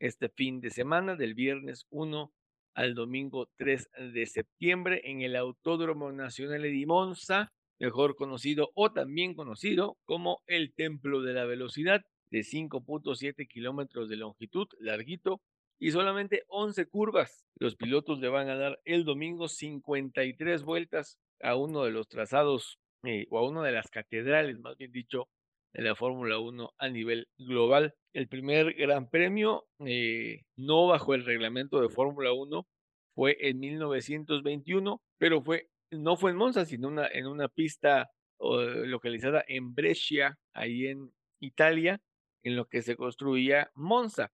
este fin de semana, del viernes 1 al domingo 3 de septiembre, en el Autódromo Nacional de Monza, mejor conocido o también conocido como el Templo de la Velocidad, de 5.7 kilómetros de longitud, larguito, y solamente 11 curvas. Los pilotos le van a dar el domingo 53 vueltas a uno de los trazados eh, o a una de las catedrales, más bien dicho, de la Fórmula 1 a nivel global. El primer gran premio, eh, no bajo el reglamento de Fórmula 1, fue en 1921, pero fue, no fue en Monza, sino una, en una pista localizada en Brescia, ahí en Italia, en lo que se construía Monza.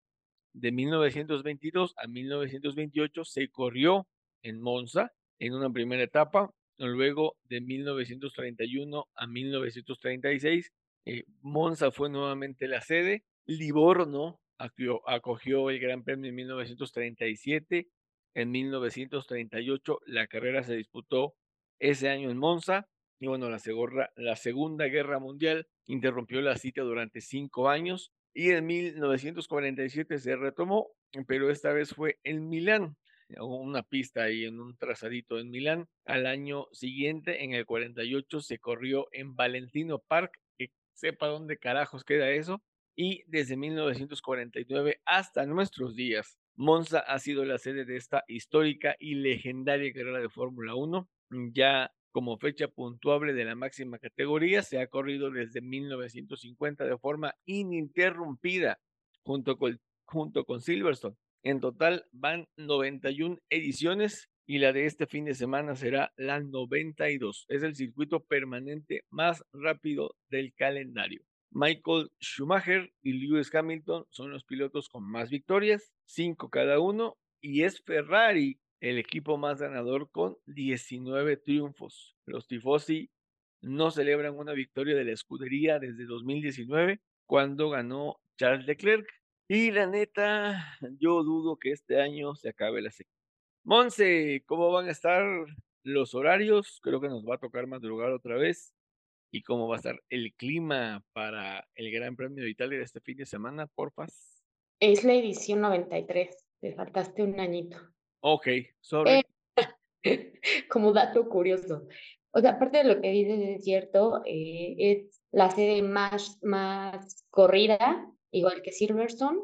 De 1922 a 1928 se corrió en Monza en una primera etapa, luego de 1931 a 1936 eh, Monza fue nuevamente la sede. Livorno acogió, el Gran Premio en 1937. En 1938 la carrera se disputó ese año en Monza. Y bueno, la, la Segunda Guerra Mundial interrumpió la cita durante cinco años. Y en 1947 se retomó, pero esta vez fue en Milán una pista ahí en un trazadito en Milán. Al año siguiente, en el 48, se corrió en Valentino Park sepa dónde carajos queda eso. Y desde 1949 hasta nuestros días, Monza ha sido la sede de esta histórica y legendaria carrera de Fórmula 1. Ya como fecha puntuable de la máxima categoría, se ha corrido desde 1950 de forma ininterrumpida junto con, junto con Silverstone. En total van 91 ediciones y la de este fin de semana será la 92. Es el circuito permanente más rápido del calendario. Michael Schumacher y Lewis Hamilton son los pilotos con más victorias, cinco cada uno, y es Ferrari el equipo más ganador con 19 triunfos. Los tifosi no celebran una victoria de la escudería desde 2019, cuando ganó Charles Leclerc. Y la neta, yo dudo que este año se acabe la sequía. Monse, ¿cómo van a estar los horarios? Creo que nos va a tocar madrugar otra vez. ¿Y cómo va a estar el clima para el Gran Premio de Italia este fin de semana, porfas? Es la edición 93, te faltaste un añito. Ok, sorry. Eh, como dato curioso. O sea, aparte de lo que dices, es cierto, eh, es la sede más, más corrida, igual que Silverstone,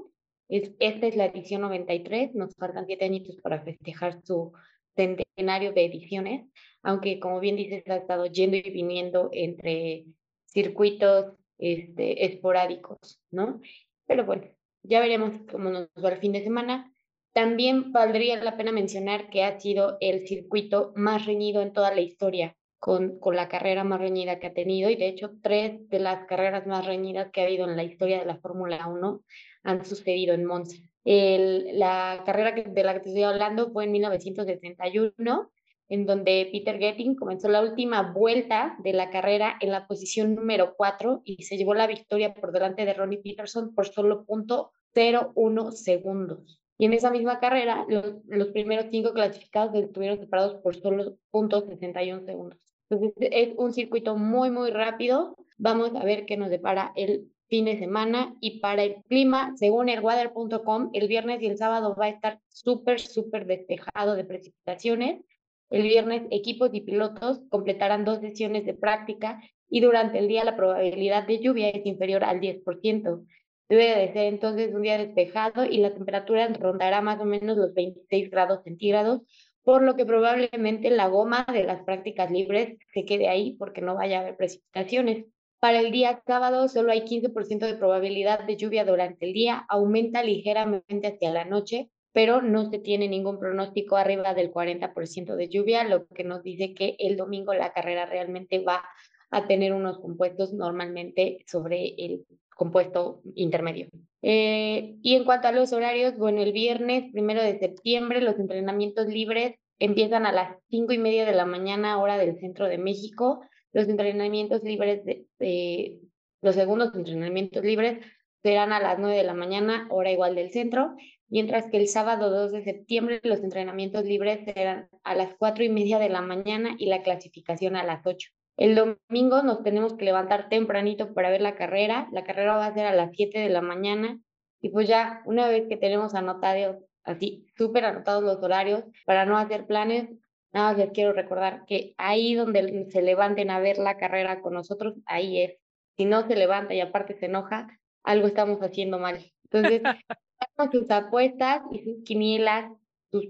esta es la edición 93, nos faltan siete añitos para festejar su centenario de ediciones, aunque como bien dices, ha estado yendo y viniendo entre circuitos este, esporádicos, ¿no? Pero bueno, ya veremos cómo nos va el fin de semana. También valdría la pena mencionar que ha sido el circuito más reñido en toda la historia, con, con la carrera más reñida que ha tenido, y de hecho tres de las carreras más reñidas que ha habido en la historia de la Fórmula 1 han sucedido en Monza. La carrera de la que te estoy hablando fue en 1971, en donde Peter Getting comenzó la última vuelta de la carrera en la posición número 4 y se llevó la victoria por delante de Ronnie Peterson por solo punto 0,1 segundos. Y en esa misma carrera, los, los primeros cinco clasificados estuvieron separados por solo puntos 61 segundos. Entonces, es un circuito muy, muy rápido. Vamos a ver qué nos depara el fin de semana. Y para el clima, según el weather.com, el viernes y el sábado va a estar súper, súper despejado de precipitaciones. El viernes, equipos y pilotos completarán dos sesiones de práctica y durante el día la probabilidad de lluvia es inferior al 10%. Debe de ser entonces un día despejado y la temperatura rondará más o menos los 26 grados centígrados, por lo que probablemente la goma de las prácticas libres se quede ahí porque no vaya a haber precipitaciones. Para el día sábado solo hay 15% de probabilidad de lluvia durante el día, aumenta ligeramente hacia la noche, pero no se tiene ningún pronóstico arriba del 40% de lluvia, lo que nos dice que el domingo la carrera realmente va a tener unos compuestos normalmente sobre el compuesto intermedio. Eh, y en cuanto a los horarios, bueno, el viernes primero de septiembre los entrenamientos libres empiezan a las cinco y media de la mañana, hora del centro de México. Los entrenamientos libres, de, los segundos entrenamientos libres serán a las nueve de la mañana, hora igual del centro, mientras que el sábado 2 de septiembre los entrenamientos libres serán a las cuatro y media de la mañana y la clasificación a las ocho. El domingo nos tenemos que levantar tempranito para ver la carrera. La carrera va a ser a las 7 de la mañana. Y pues ya, una vez que tenemos anotados, así, súper anotados los horarios, para no hacer planes, nada más les quiero recordar que ahí donde se levanten a ver la carrera con nosotros, ahí es. Si no se levanta y aparte se enoja, algo estamos haciendo mal. Entonces, hagan sus apuestas y sus quinielas, sus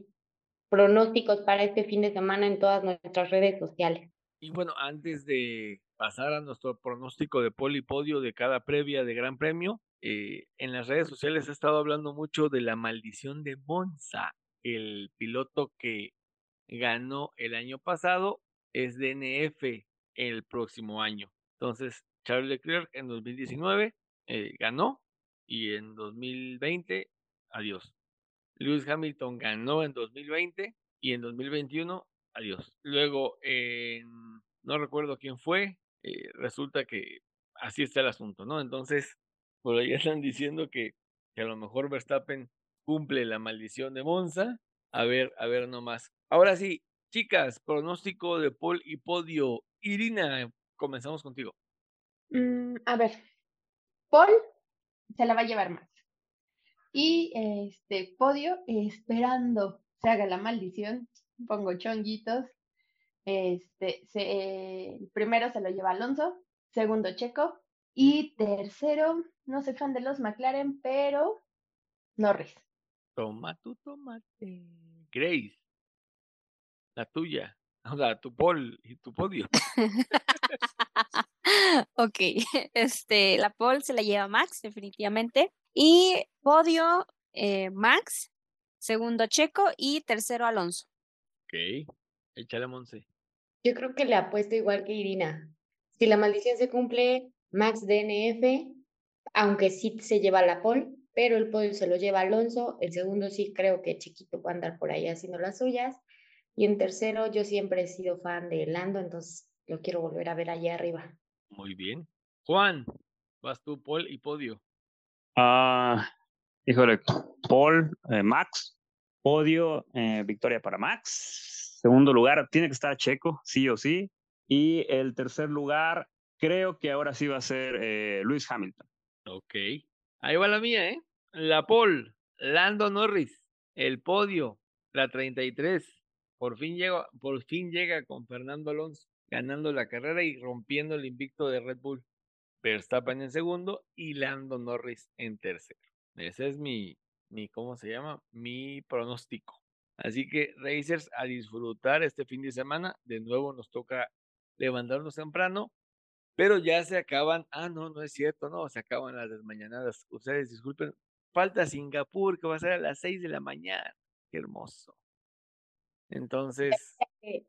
pronósticos para este fin de semana en todas nuestras redes sociales. Y bueno, antes de pasar a nuestro pronóstico de polipodio de cada previa de Gran Premio, eh, en las redes sociales ha estado hablando mucho de la maldición de Monza, el piloto que ganó el año pasado es DNF el próximo año. Entonces, Charles Leclerc en 2019 eh, ganó y en 2020, adiós. Lewis Hamilton ganó en 2020 y en 2021 adiós. Luego, no recuerdo quién fue, eh, resulta que así está el asunto, ¿no? Entonces, por ahí están diciendo que, que, a lo mejor Verstappen cumple la maldición de Monza. A ver, a ver nomás. Ahora sí, chicas, pronóstico de Paul y podio. Irina, comenzamos contigo. Mm, a ver, Paul se la va a llevar más. Y este podio, esperando se haga la maldición, pongo chonguitos. Este, se, primero se lo lleva Alonso, segundo Checo y tercero, no soy fan de los McLaren, pero Norris. Toma tu tomate. Grace, la tuya, o sea, tu pol y tu podio. ok, este, la pole se la lleva Max, definitivamente. Y podio, eh, Max, segundo Checo y tercero Alonso. Ok, échale Monse. Yo creo que le apuesto igual que Irina. Si la maldición se cumple, Max DNF, aunque sí se lleva la pole, pero el podio se lo lleva Alonso. El segundo sí creo que Chiquito va a andar por ahí haciendo las suyas. Y en tercero, yo siempre he sido fan de Lando, entonces lo quiero volver a ver allá arriba. Muy bien. Juan, vas tú, Paul y podio. Ah, híjole, Paul, eh, Max, Podio, eh, victoria para Max. Segundo lugar, tiene que estar Checo, sí o sí. Y el tercer lugar, creo que ahora sí va a ser eh, Luis Hamilton. Ok. Ahí va la mía, ¿eh? La pole, Lando Norris. El podio, la 33. Por fin, llega, por fin llega con Fernando Alonso ganando la carrera y rompiendo el invicto de Red Bull. Verstappen en segundo y Lando Norris en tercero. Ese es mi, mi, ¿cómo se llama? Mi pronóstico. Así que, Racers, a disfrutar este fin de semana. De nuevo nos toca levantarnos temprano, pero ya se acaban. Ah, no, no es cierto, no, se acaban las desmañanadas. Ustedes disculpen, falta Singapur, que va a ser a las 6 de la mañana. Qué hermoso. Entonces.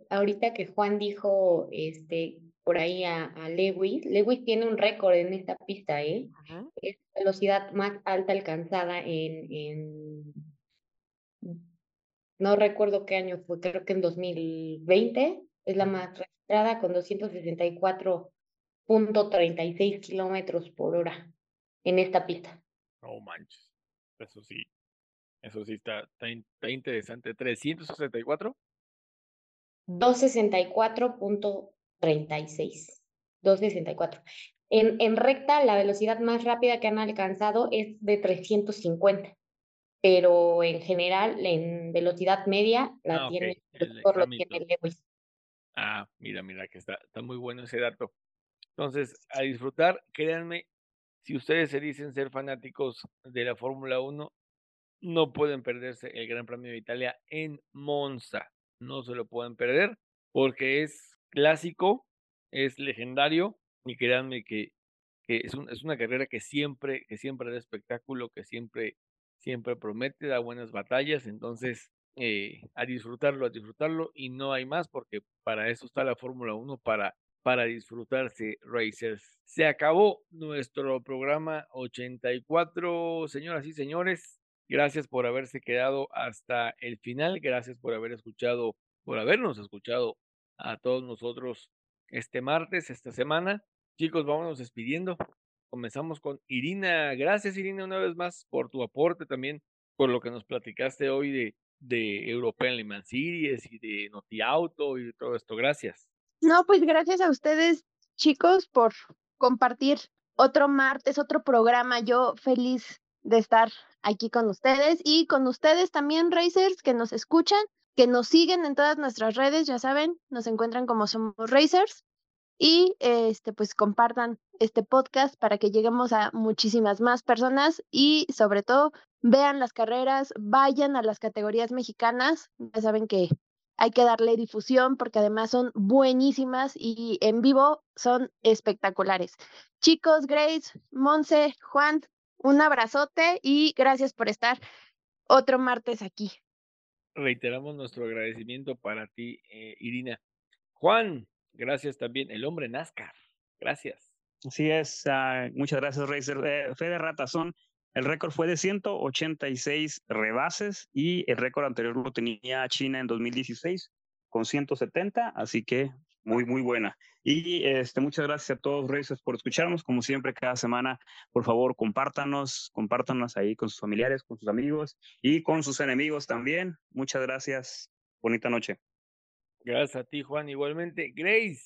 Ahorita que Juan dijo este, por ahí a, a Lewis, Lewis tiene un récord en esta pista, ¿eh? Es la velocidad más alta alcanzada en, en, no recuerdo qué año fue, creo que en 2020, es la más registrada con 264.36 kilómetros por hora en esta pista. Oh manches, eso sí, eso sí está, está, está interesante. ¿364? 264.36. 264. En, en recta, la velocidad más rápida que han alcanzado es de 350, pero en general, en velocidad media, la Ah, tiene, el por lo tiene Lewis. Ah, mira, mira, que está, está muy bueno ese dato. Entonces, a disfrutar, créanme, si ustedes se dicen ser fanáticos de la Fórmula 1, no pueden perderse el Gran Premio de Italia en Monza. No se lo pueden perder porque es clásico, es legendario y créanme que, que es, un- es una carrera que siempre, que siempre da espectáculo, que siempre, siempre promete, da buenas batallas. Entonces, eh, a disfrutarlo, a disfrutarlo y no hay más porque para eso está la Fórmula 1, para, para disfrutarse, Racers. Se acabó nuestro programa 84, señoras y señores. Gracias por haberse quedado hasta el final. Gracias por haber escuchado, por habernos escuchado a todos nosotros este martes, esta semana. Chicos, vámonos despidiendo. Comenzamos con Irina. Gracias, Irina, una vez más por tu aporte también, por lo que nos platicaste hoy de, de European Le Mans Series y de Noti Auto y todo esto. Gracias. No, pues gracias a ustedes, chicos, por compartir otro martes, otro programa. Yo feliz de estar aquí con ustedes y con ustedes también, Racers, que nos escuchan, que nos siguen en todas nuestras redes, ya saben, nos encuentran como Somos Racers y este pues compartan este podcast para que lleguemos a muchísimas más personas y sobre todo vean las carreras, vayan a las categorías mexicanas, ya saben que hay que darle difusión porque además son buenísimas y en vivo son espectaculares. Chicos, Grace, Monse, Juan, un abrazote y gracias por estar otro martes aquí. Reiteramos nuestro agradecimiento para ti, eh, Irina. Juan, gracias también. El hombre NASCAR. Gracias. Así es, ah, muchas gracias, Racer. Eh, Fede Ratazón, el récord fue de 186 rebases y el récord anterior lo tenía China en 2016 con 170, así que muy, muy buena. Y este, muchas gracias a todos, Racers, por escucharnos. Como siempre, cada semana, por favor, compártanos, compártanos ahí con sus familiares, con sus amigos y con sus enemigos también. Muchas gracias. Bonita noche. Gracias a ti, Juan. Igualmente, Grace,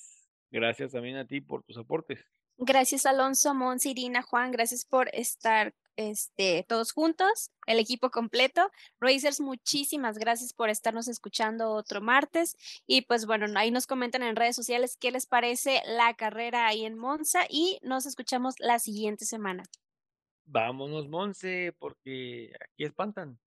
gracias también a ti por tus aportes. Gracias Alonso, Mons, Irina, Juan, gracias por estar este, todos juntos, el equipo completo. Racers, muchísimas gracias por estarnos escuchando otro martes. Y pues bueno, ahí nos comentan en redes sociales qué les parece la carrera ahí en Monza y nos escuchamos la siguiente semana. Vámonos, Monse, porque aquí espantan.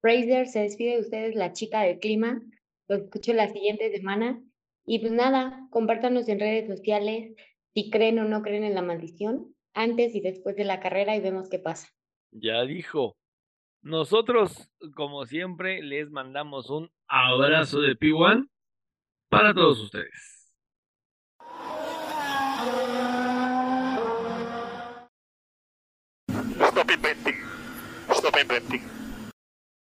Fraser, se despide de ustedes la chica del clima. Los escucho la siguiente semana. Y pues nada, compártanos en redes sociales si creen o no creen en la maldición, antes y después de la carrera y vemos qué pasa. Ya dijo. Nosotros, como siempre, les mandamos un abrazo de P1 para todos ustedes. Stop inventing. Stop inventing.